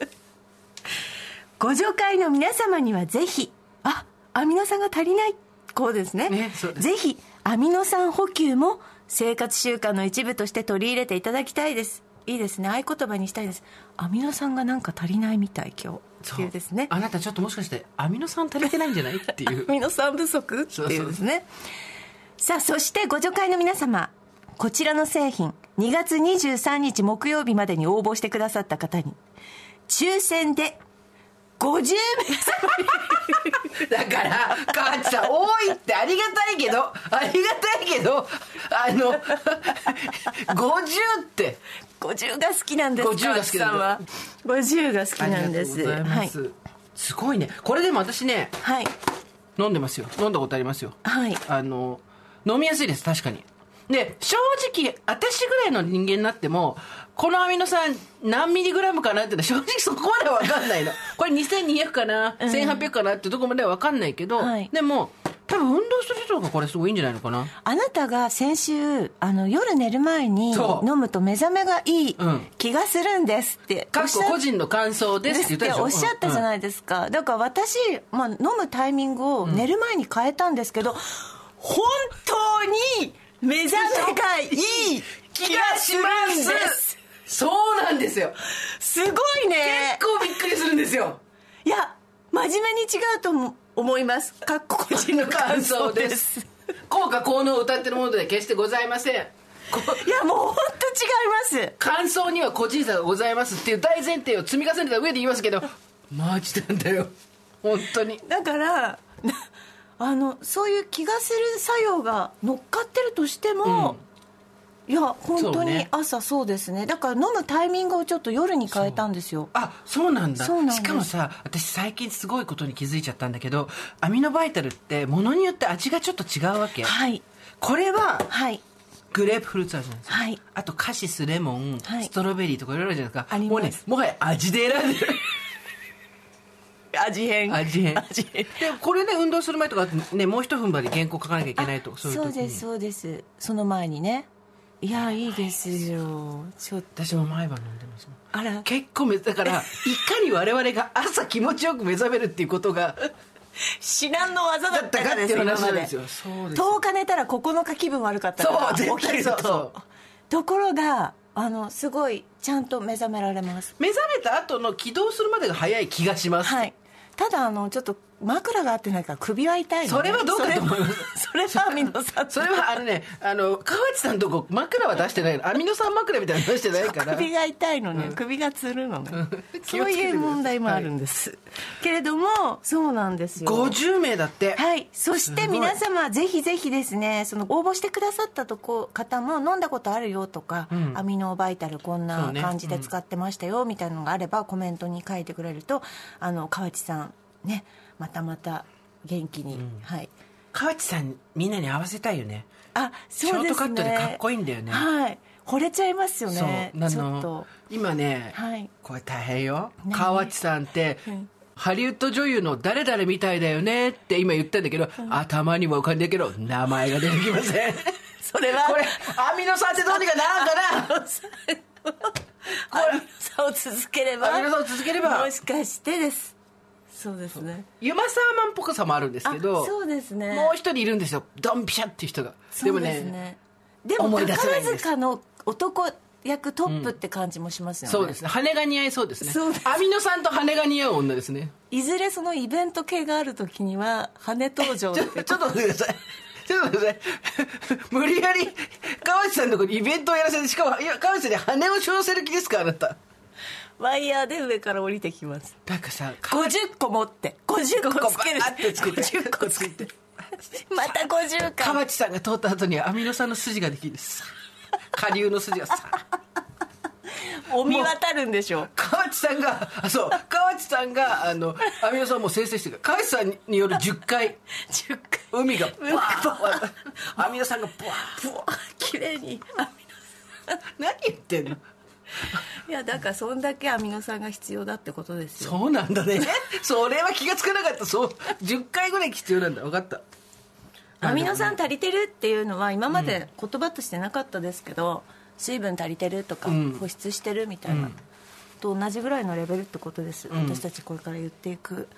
ご助会の皆様にはぜひあアミノ酸が足りない。こうですね。ねです。ぜひアミノ酸補給も生活習慣の一部として取り入れていただきたいです。いいですね。合言葉にしたいです。アミノ酸がなんか足りないみたい今日っていうですね。あなたちょっともしかしてアミノ酸足りてないんじゃないっていう。アミノ酸不足？っていうですね。さあそしてご助会の皆様。こちらの製品2月23日木曜日までに応募してくださった方に抽選で50名様にだから母ちゃん多いってありがたいけどありがたいけどあの50って。50が好きなんです50が好きなんは。50が好きなんです、はい、すごいね。これでも私ねはい。飲んでますよ。飲んだことありますよ。はい。あの飲みやすいです確かにで正直私ぐらいの人間になってもこのアミノ酸何ミリグラムかなって正直そこまでは分かんないの。これ2200かな、1800かなってとこまでは分かんないけど、はい。でも多分運動する人がこれすごいいいんじゃないのかな。あなたが先週あの夜寝る前に飲むと目覚めがいいうん。気がするんですって。かっこおっしゃっ個人の感想ですって言ったでしょ？おっしゃったじゃないですか、だから私、まあ、飲むタイミングを寝る前に変えたんですけど、本当に目覚めがいい気がするんです。そうなんですよ。すごいね。結構びっくりするんですよ。いや真面目に違うと思思います。かっこ個人の感想です。効果効能を歌ってるものでは決してございません。こいやもう本当違います。感想には個人差がございますっていう大前提を積み重ねた上で言いますけどマジなんだよ。本当に。だからなあのそういう気がする作用が乗っかってるとしても、いや本当に朝そうですね。だから飲むタイミングをちょっと夜に変えたんですよ。あそうなんだ。しかもさ私最近すごいことに気づいちゃったんだけどアミノバイタルってものによって味がちょっと違うわけはい。これははい。グレープフルーツ味なんですよ、はい。あとカシスレモン、はい。ストロベリーとかいろいろあるじゃないですか。あります。もうねもはや味で選んでる味変。味変。味変。でこれで運動する前とかねもう一踏ん張り原稿書かなきゃいけないとそそういう時に。うですそうです。その前にね。いやいいですよ。ちょっと私も毎晩飲んでますもん。あら。結構めだから いかに我々が朝気持ちよく目覚めるっていうことが至難の技だったからですだったかっていう話今までなんですよ。そうです10日寝たら9日気分悪かったからそう絶対起きると。そうそうところがあのすごいちゃんと目覚められます。目覚めた後の起動するまでが早い気がします、はいただあのちょっと枕が合ってないから首は痛いそれはどうかと思います。それ それはアミノ酸。それはあのねあの河内さんとこ枕は出してないの。アミノ酸枕みたいなの出してないから。首が痛いのね、首がつるのね。そういう問題もあるんです、けれどもそうなんですよ。50名だって。はい、そして皆様ぜひぜひですねその応募してくださったとこ方も飲んだことあるよとか、ん。アミノバイタルこんな感じで使ってましたよみたいなのがあればコメントに書いてくれるとあの河内さんねまたまた元気に、はい。河内さんみんなに合わせたいよね。あそうですね。ショートカットでかっこいいんだよね。はい。惚れちゃいますよね。そう。あちょっのと今ね、はい。これ大変よ。何？河内さんって、うん。ハリウッド女優の誰々みたいだよねって今言ったんだけど、頭にも浮かんだけど名前が出てきません。それはこれアミノ酸ってどうにかならんかな？これさを続ければアミノ酸を続ければ。もしかしてですそうですね。ユマサーマンっぽさもあるんですけどあそうですね。もう一人いるんですよ。ドンピシャっていう人が。そうですね。でも宝塚の男役トップって感じもしますよね、そうですね。羽が似合いそうですね。そうです。アミノ酸と羽が似合う女ですね。いずれそのイベント系がある時には羽登場ちょちょっと待ってください。ちょっと待ってください。無理やり川内さんのとこにイベントをやらせてしかもいや川内さんに羽を生せる気ですかあなたワイヤーで上から降りてきます。なんかさ50個持って。50個つける。ってつけて。50個つけて。また50個河内さんが通った後にアミノ酸の筋ができる。さ下流の筋がさ。お見渡るんでしょ？河内さんがあそう。河内さんがあのアミノ酸をもう生成してる。河内さんによる10回。10回。海がブワーアミノ酸がブワーブワー綺麗にアミ何言ってんの？ノいやだからそんだけアミノ酸が必要だってことですよ。そうなんだね。それは気がつかなかった。そう。10回ぐらい必要なんだ。分かった。アミノ酸足りてるっていうのは今まで言葉としてなかったですけど、水分足りてるとか、うん。保湿してるみたいな、と同じぐらいのレベルってことです、私たちこれから言っていく。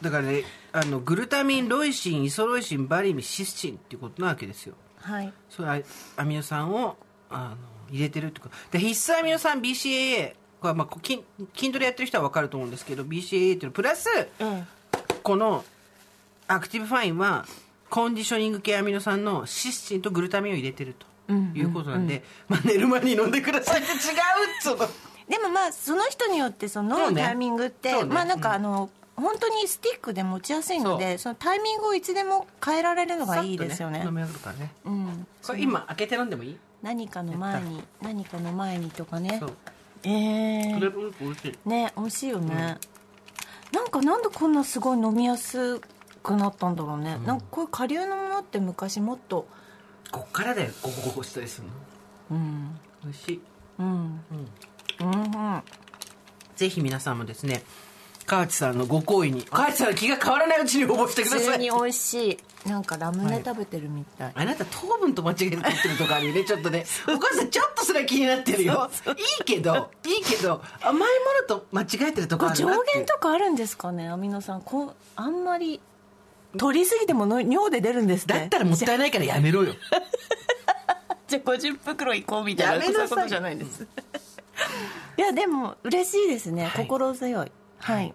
だからねあのグルタミンロイシンイソロイシンバリミシスチンっていうことなわけですよ。はい。それアミノ酸をあの入れてるってこと。で必須アミノ酸 BCAA これはまあ筋筋トレやってる人は分かると思うんですけど BCAA っていうの。プラスうん。このアクティブファインはコンディショニング系アミノ酸のシスチンとグルタミンを入れてると。いうことなんで、まあ、寝る前に飲んでくださいって違うっつうの。でもまあその人によってそのタイミングって、そうね。まあなんかあの、本当にスティックで持ちやすいのでそのタイミングをいつでも変えられるのがいいですよね。さっと飲めるからね。うん、これ今開けて飲んでもいい？何かの前に何かの前にとかね。そう。ええこれも美味しい。ね美味しいよね、なんかなんでこんなすごい飲みやすくなったんだろうね、なんかこういう下流のものって昔もっと。こっからだよ。ゴゴゴゴしたりするのうん美味しいうんうん、うん、ぜひ皆さんもですね河内さんのご好意に。河内さんの気が変わらないうちに応募してください。普通に美味しいなんかラムネ食べてるみたい、あなた糖分と間違えて食ってるとかにねちょっとね。お母さんちょっとそれは気になってるよ。いいけどいいけど甘いものと間違えてるとここれ上あるなっていう。限とかあるんですかねアミノ酸こうあんまり取りすぎてもの尿で出るんですねだったらもったいないからやめろよ。じゃあ50袋いこうみたいなやめなさい。そういうことじゃないです。いやでも嬉しいですね、はい。心強いはい。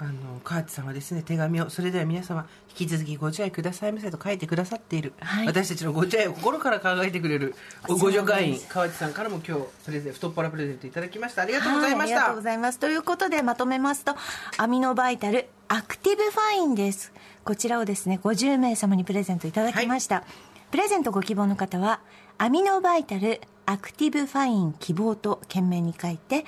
あの河内さんはですね手紙をそれでは皆様引き続きご自愛くださいませと書いてくださっている、はい。私たちのご自愛を心から考えてくれる互助会員河内さんからも今日プレゼン太っ腹プレゼントいただきました。ありがとうございました、はありがとうございます。ということでまとめますとアミノバイタルアクティブファインです。こちらをですね50名様にプレゼントいただきました、プレゼントご希望の方はアミノバイタルアクティブファイン希望と件名に書いて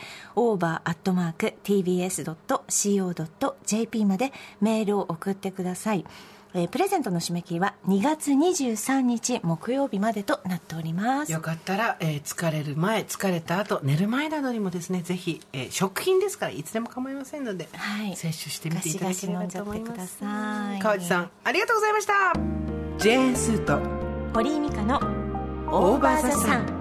over.tbs.co.jp までメールを送ってください。えープレゼントの締め切りは2月23日木曜日までとなっております。よかったら、えー疲れる前疲れた後寝る前などにもですねぜひ、えー食品ですからいつでも構いませんので、はい。摂取してみていただければと思います。さい川内さんありがとうございました。ジェーンスーと堀井美香のオーバーザさん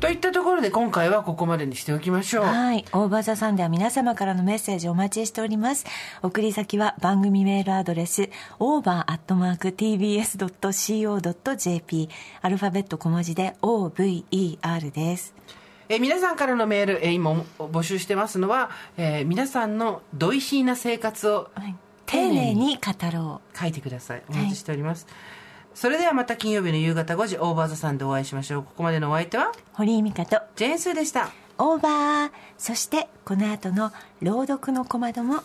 といったところで今回はここまでにしておきましょう。はい。オーバーザさんでは皆様からのメッセージお待ちしております。送り先は番組メールアドレス、over.tbs.co.jp、アルファベット小文字で over です。えー皆さんからのメール、えー今募集してますのは、えー皆さんのドイシーな生活をはい。丁寧に語ろ書いてください。お待ちしております、それではまた金曜日の夕方5時オーバーザさんでお会いしましょう。ここまでのお相手は？う堀井美香と。ジェーンスーでした。オーバー。そしてこの後の朗読の小窓も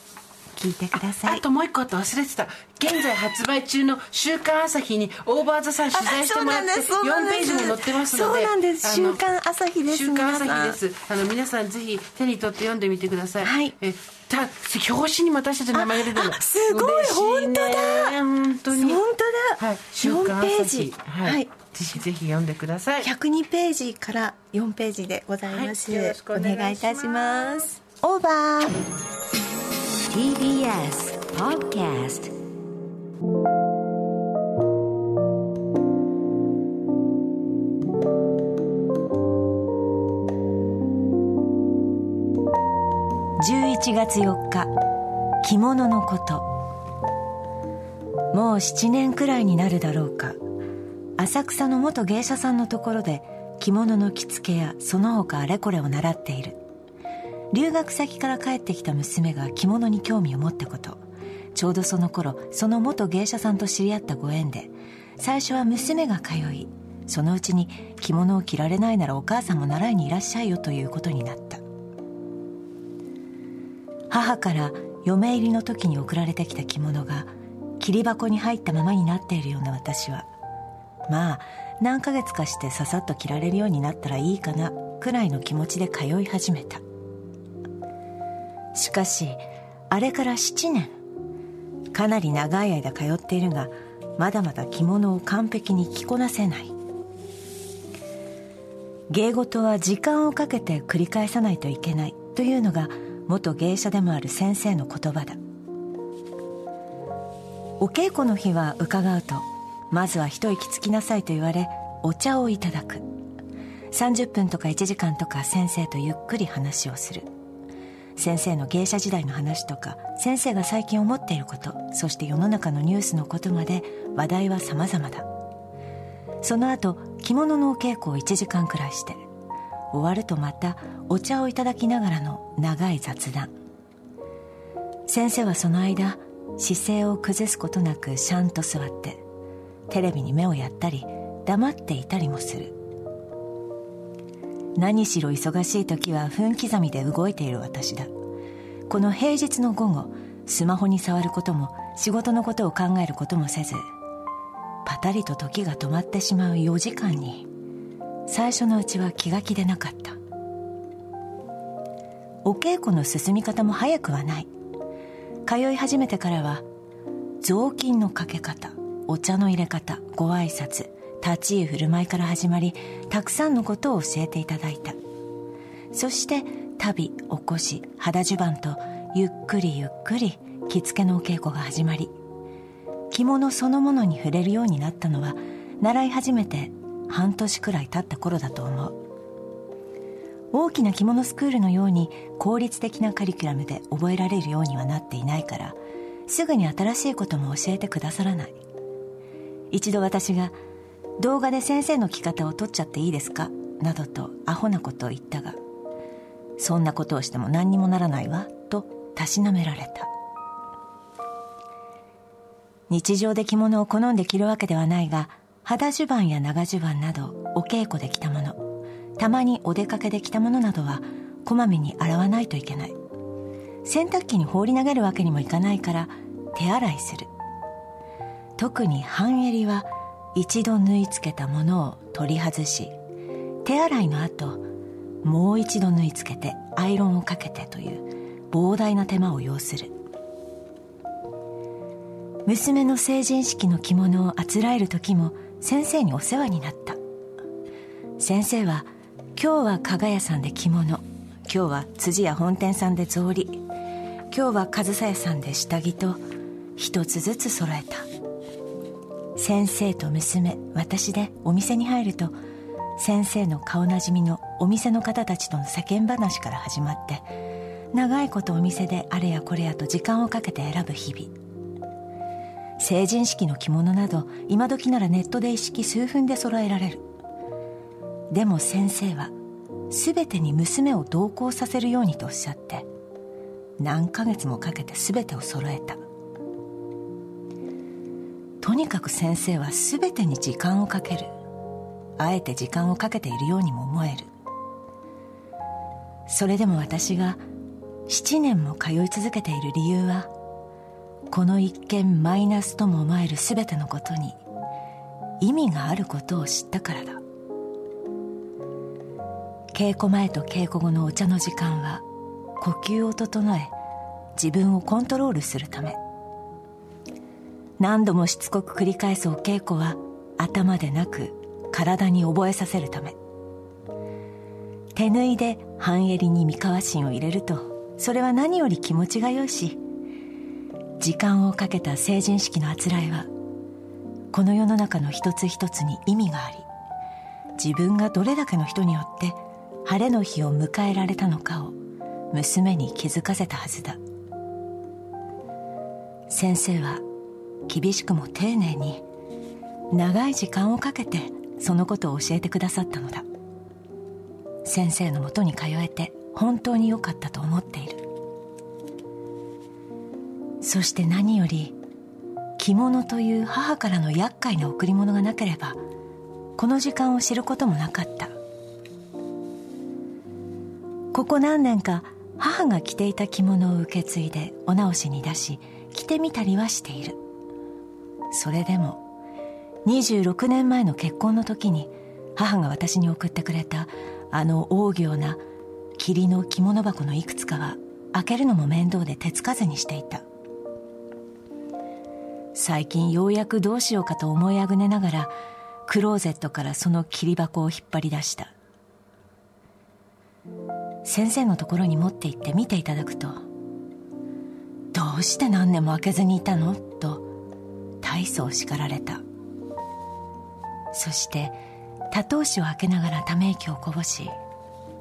聞いてください。あともう一個あと忘れてた。現在発売中の「週刊朝日」にオーバーザさん取材してもらってあそうなん4です。ページも載ってますのでそうなんです。週刊朝日です。週刊朝皆日です。あ。の皆さんぜひ手に取って読んでみてください。はい。えた表紙にも私たちの名前が出てるすごい本当だ。本当に。本当だ。はい、週刊4ページ。はい、はい。ぜひぜひ読んでください。102ページから4ページでございます、はい。よろしくお願いいたします。オーバー TBS Podcast 11月4日着物のこと。もう7年くらいになるだろうか。浅草の元芸者さんのところで着物の着付けやその他あれこれを習っている。留学先から帰ってきた娘が着物に興味を持ったこと。ちょうどその頃その元芸者さんと知り合ったご縁で最初は娘が通いそのうちに着物を着られないならお母さんも習いにいらっしゃいよということになった。母から嫁入りの時に送られてきた着物が切り箱に入ったままになっているような私はまあ何ヶ月かしてささっと着られるようになったらいいかなくらいの気持ちで通い始めた。しかしあれから7年。かなり長い間通っているがまだまだ着物を完璧に着こなせない。芸事は時間をかけて繰り返さないといけないというのが元芸者でもある先生の言葉だ。お稽古の日は伺うとまずは一息つきなさいと言われお茶をいただく。30分とか1時間とか先生とゆっくり話をする。先生の芸者時代の話とか先生が最近思っていることそして世の中のニュースのことまで話題は様々だ。その後着物のお稽古を1時間くらいして終わるとまたお茶をいただきながらの長い雑談。先生はその間姿勢を崩すことなくシャンと座ってテレビに目をやったり黙っていたりもする。何しろ忙しい時は分刻みで動いている私だ。この平日の午後スマホに触ることも仕事のことを考えることもせずパタリと時が止まってしまう4時間に最初のうちは気が気でなかった。お稽古の進み方も早くはない。通い始めてからは雑巾のかけ方お茶の入れ方ご挨拶立ち居振る舞いから始まりたくさんのことを教えていただいた。そして旅起こし肌襦袢とゆっくりゆっくり着付けのお稽古が始まり着物そのものに触れるようになったのは習い始めて半年くらい経った頃だと思う。大きな着物スクールのように効率的なカリキュラムで覚えられるようにはなっていないからすぐに新しいことも教えてくださらない。一度私が動画で先生の着方を撮っちゃっていいですか？などとアホなことを言ったがそんなことをしても何にもならないわとたしなめられた。日常で着物を好んで着るわけではないが肌襦袢や長襦袢などお稽古で着たものたまにお出かけで着たものなどはこまめに洗わないといけない。洗濯機に放り投げるわけにもいかないから手洗いする。特に半襟は一度縫い付けたものを取り外し手洗いの後もう一度縫い付けてアイロンをかけてという膨大な手間を要する。娘の成人式の着物をあつらえる時も先生にお世話になった。先生は今日は加賀屋さんで着物今日は辻屋本店さんで草履今日は上総屋さんで下着と一つずつ揃えた。先生と娘私でお店に入ると先生の顔なじみのお店の方たちとの世間話から始まって長いことお店であれやこれやと時間をかけて選ぶ日々。成人式の着物など今時ならネットで一式数分で揃えられる。でも先生は全てに娘を同行させるようにとおっしゃって何ヶ月もかけて全てを揃えた。とにかく先生は全てに時間をかける。あえて時間をかけているようにも思える。それでも私が7年も通い続けている理由はこの一見マイナスとも思える全てのことに意味があることを知ったからだ。稽古前と稽古後のお茶の時間は呼吸を整え自分をコントロールするため。何度もしつこく繰り返すお稽古は頭でなく体に覚えさせるため。手縫いで半襟に三河芯を入れるとそれは何より気持ちがよいし時間をかけた成人式のあつらいはこの世の中の一つ一つに意味があり自分がどれだけの人によって晴れの日を迎えられたのかを娘に気づかせたはずだ。先生は厳しくも丁寧に長い時間をかけてそのことを教えてくださったのだ。先生のもとに通えて本当に良かったと思っている。そして何より着物という母からの厄介な贈り物がなければこの時間を知ることもなかった。ここ何年か母が着ていた着物を受け継いでお直しに出し着てみたりはしている。それでも26年前の結婚の時に母が私に送ってくれたあの大行な霧の着物箱のいくつかは開けるのも面倒で手つかずにしていた最近ようやくどうしようかと思いあぐねながらクローゼットからその切り箱を引っ張り出した先生のところに持って行って見ていただくと「どうして何年も開けずにいたの?」と大層叱られた。そして多頭紙を開けながらため息をこぼし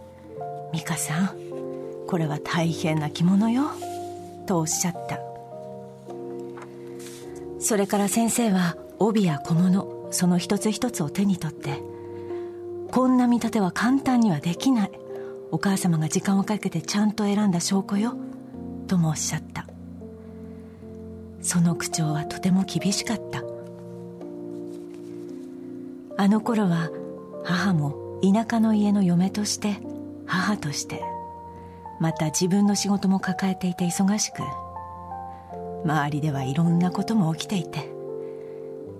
「美香さんこれは大変な着物よ」とおっしゃった。それから先生は帯や小物その一つ一つを手に取ってこんな見立ては簡単にはできない。お母様が時間をかけてちゃんと選んだ証拠よともおっしゃった。その口調はとても厳しかった。あの頃は母も田舎の家の嫁として母としてまた自分の仕事も抱えていて忙しく周りではいろんなことも起きていて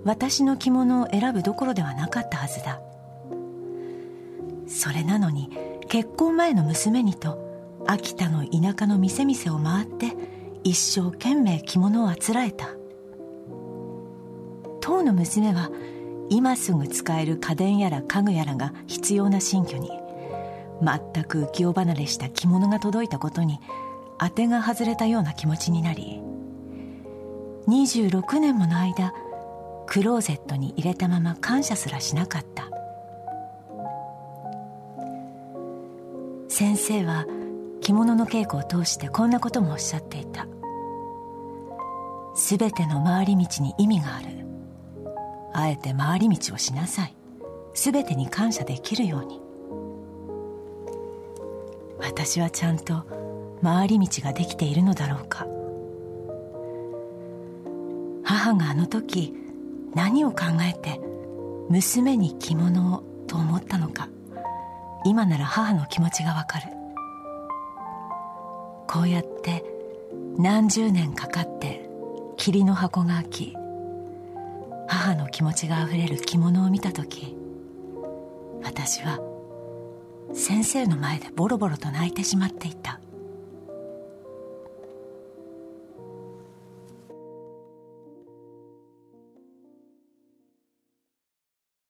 私の着物を選ぶどころではなかったはずだ。それなのに結婚前の娘にと秋田の田舎の店々を回って一生懸命着物をあつらえた。当の娘は今すぐ使える家電やら家具やらが必要な新居に全く浮世離れした着物が届いたことに当てが外れたような気持ちになり26年もの間クローゼットに入れたまま感謝すらしなかった。先生は着物の稽古を通してこんなこともおっしゃっていた。全ての回り道に意味がある。あえて回り道をしなさい。全てに感謝できるように。私はちゃんと回り道ができているのだろうか。母があの時何を考えて娘に着物をと思ったのか。今なら母の気持ちがわかる。こうやって何十年かかって霧の箱が開き母の気持ちがあふれる着物を見た時私は先生の前でボロボロと泣いてしまっていた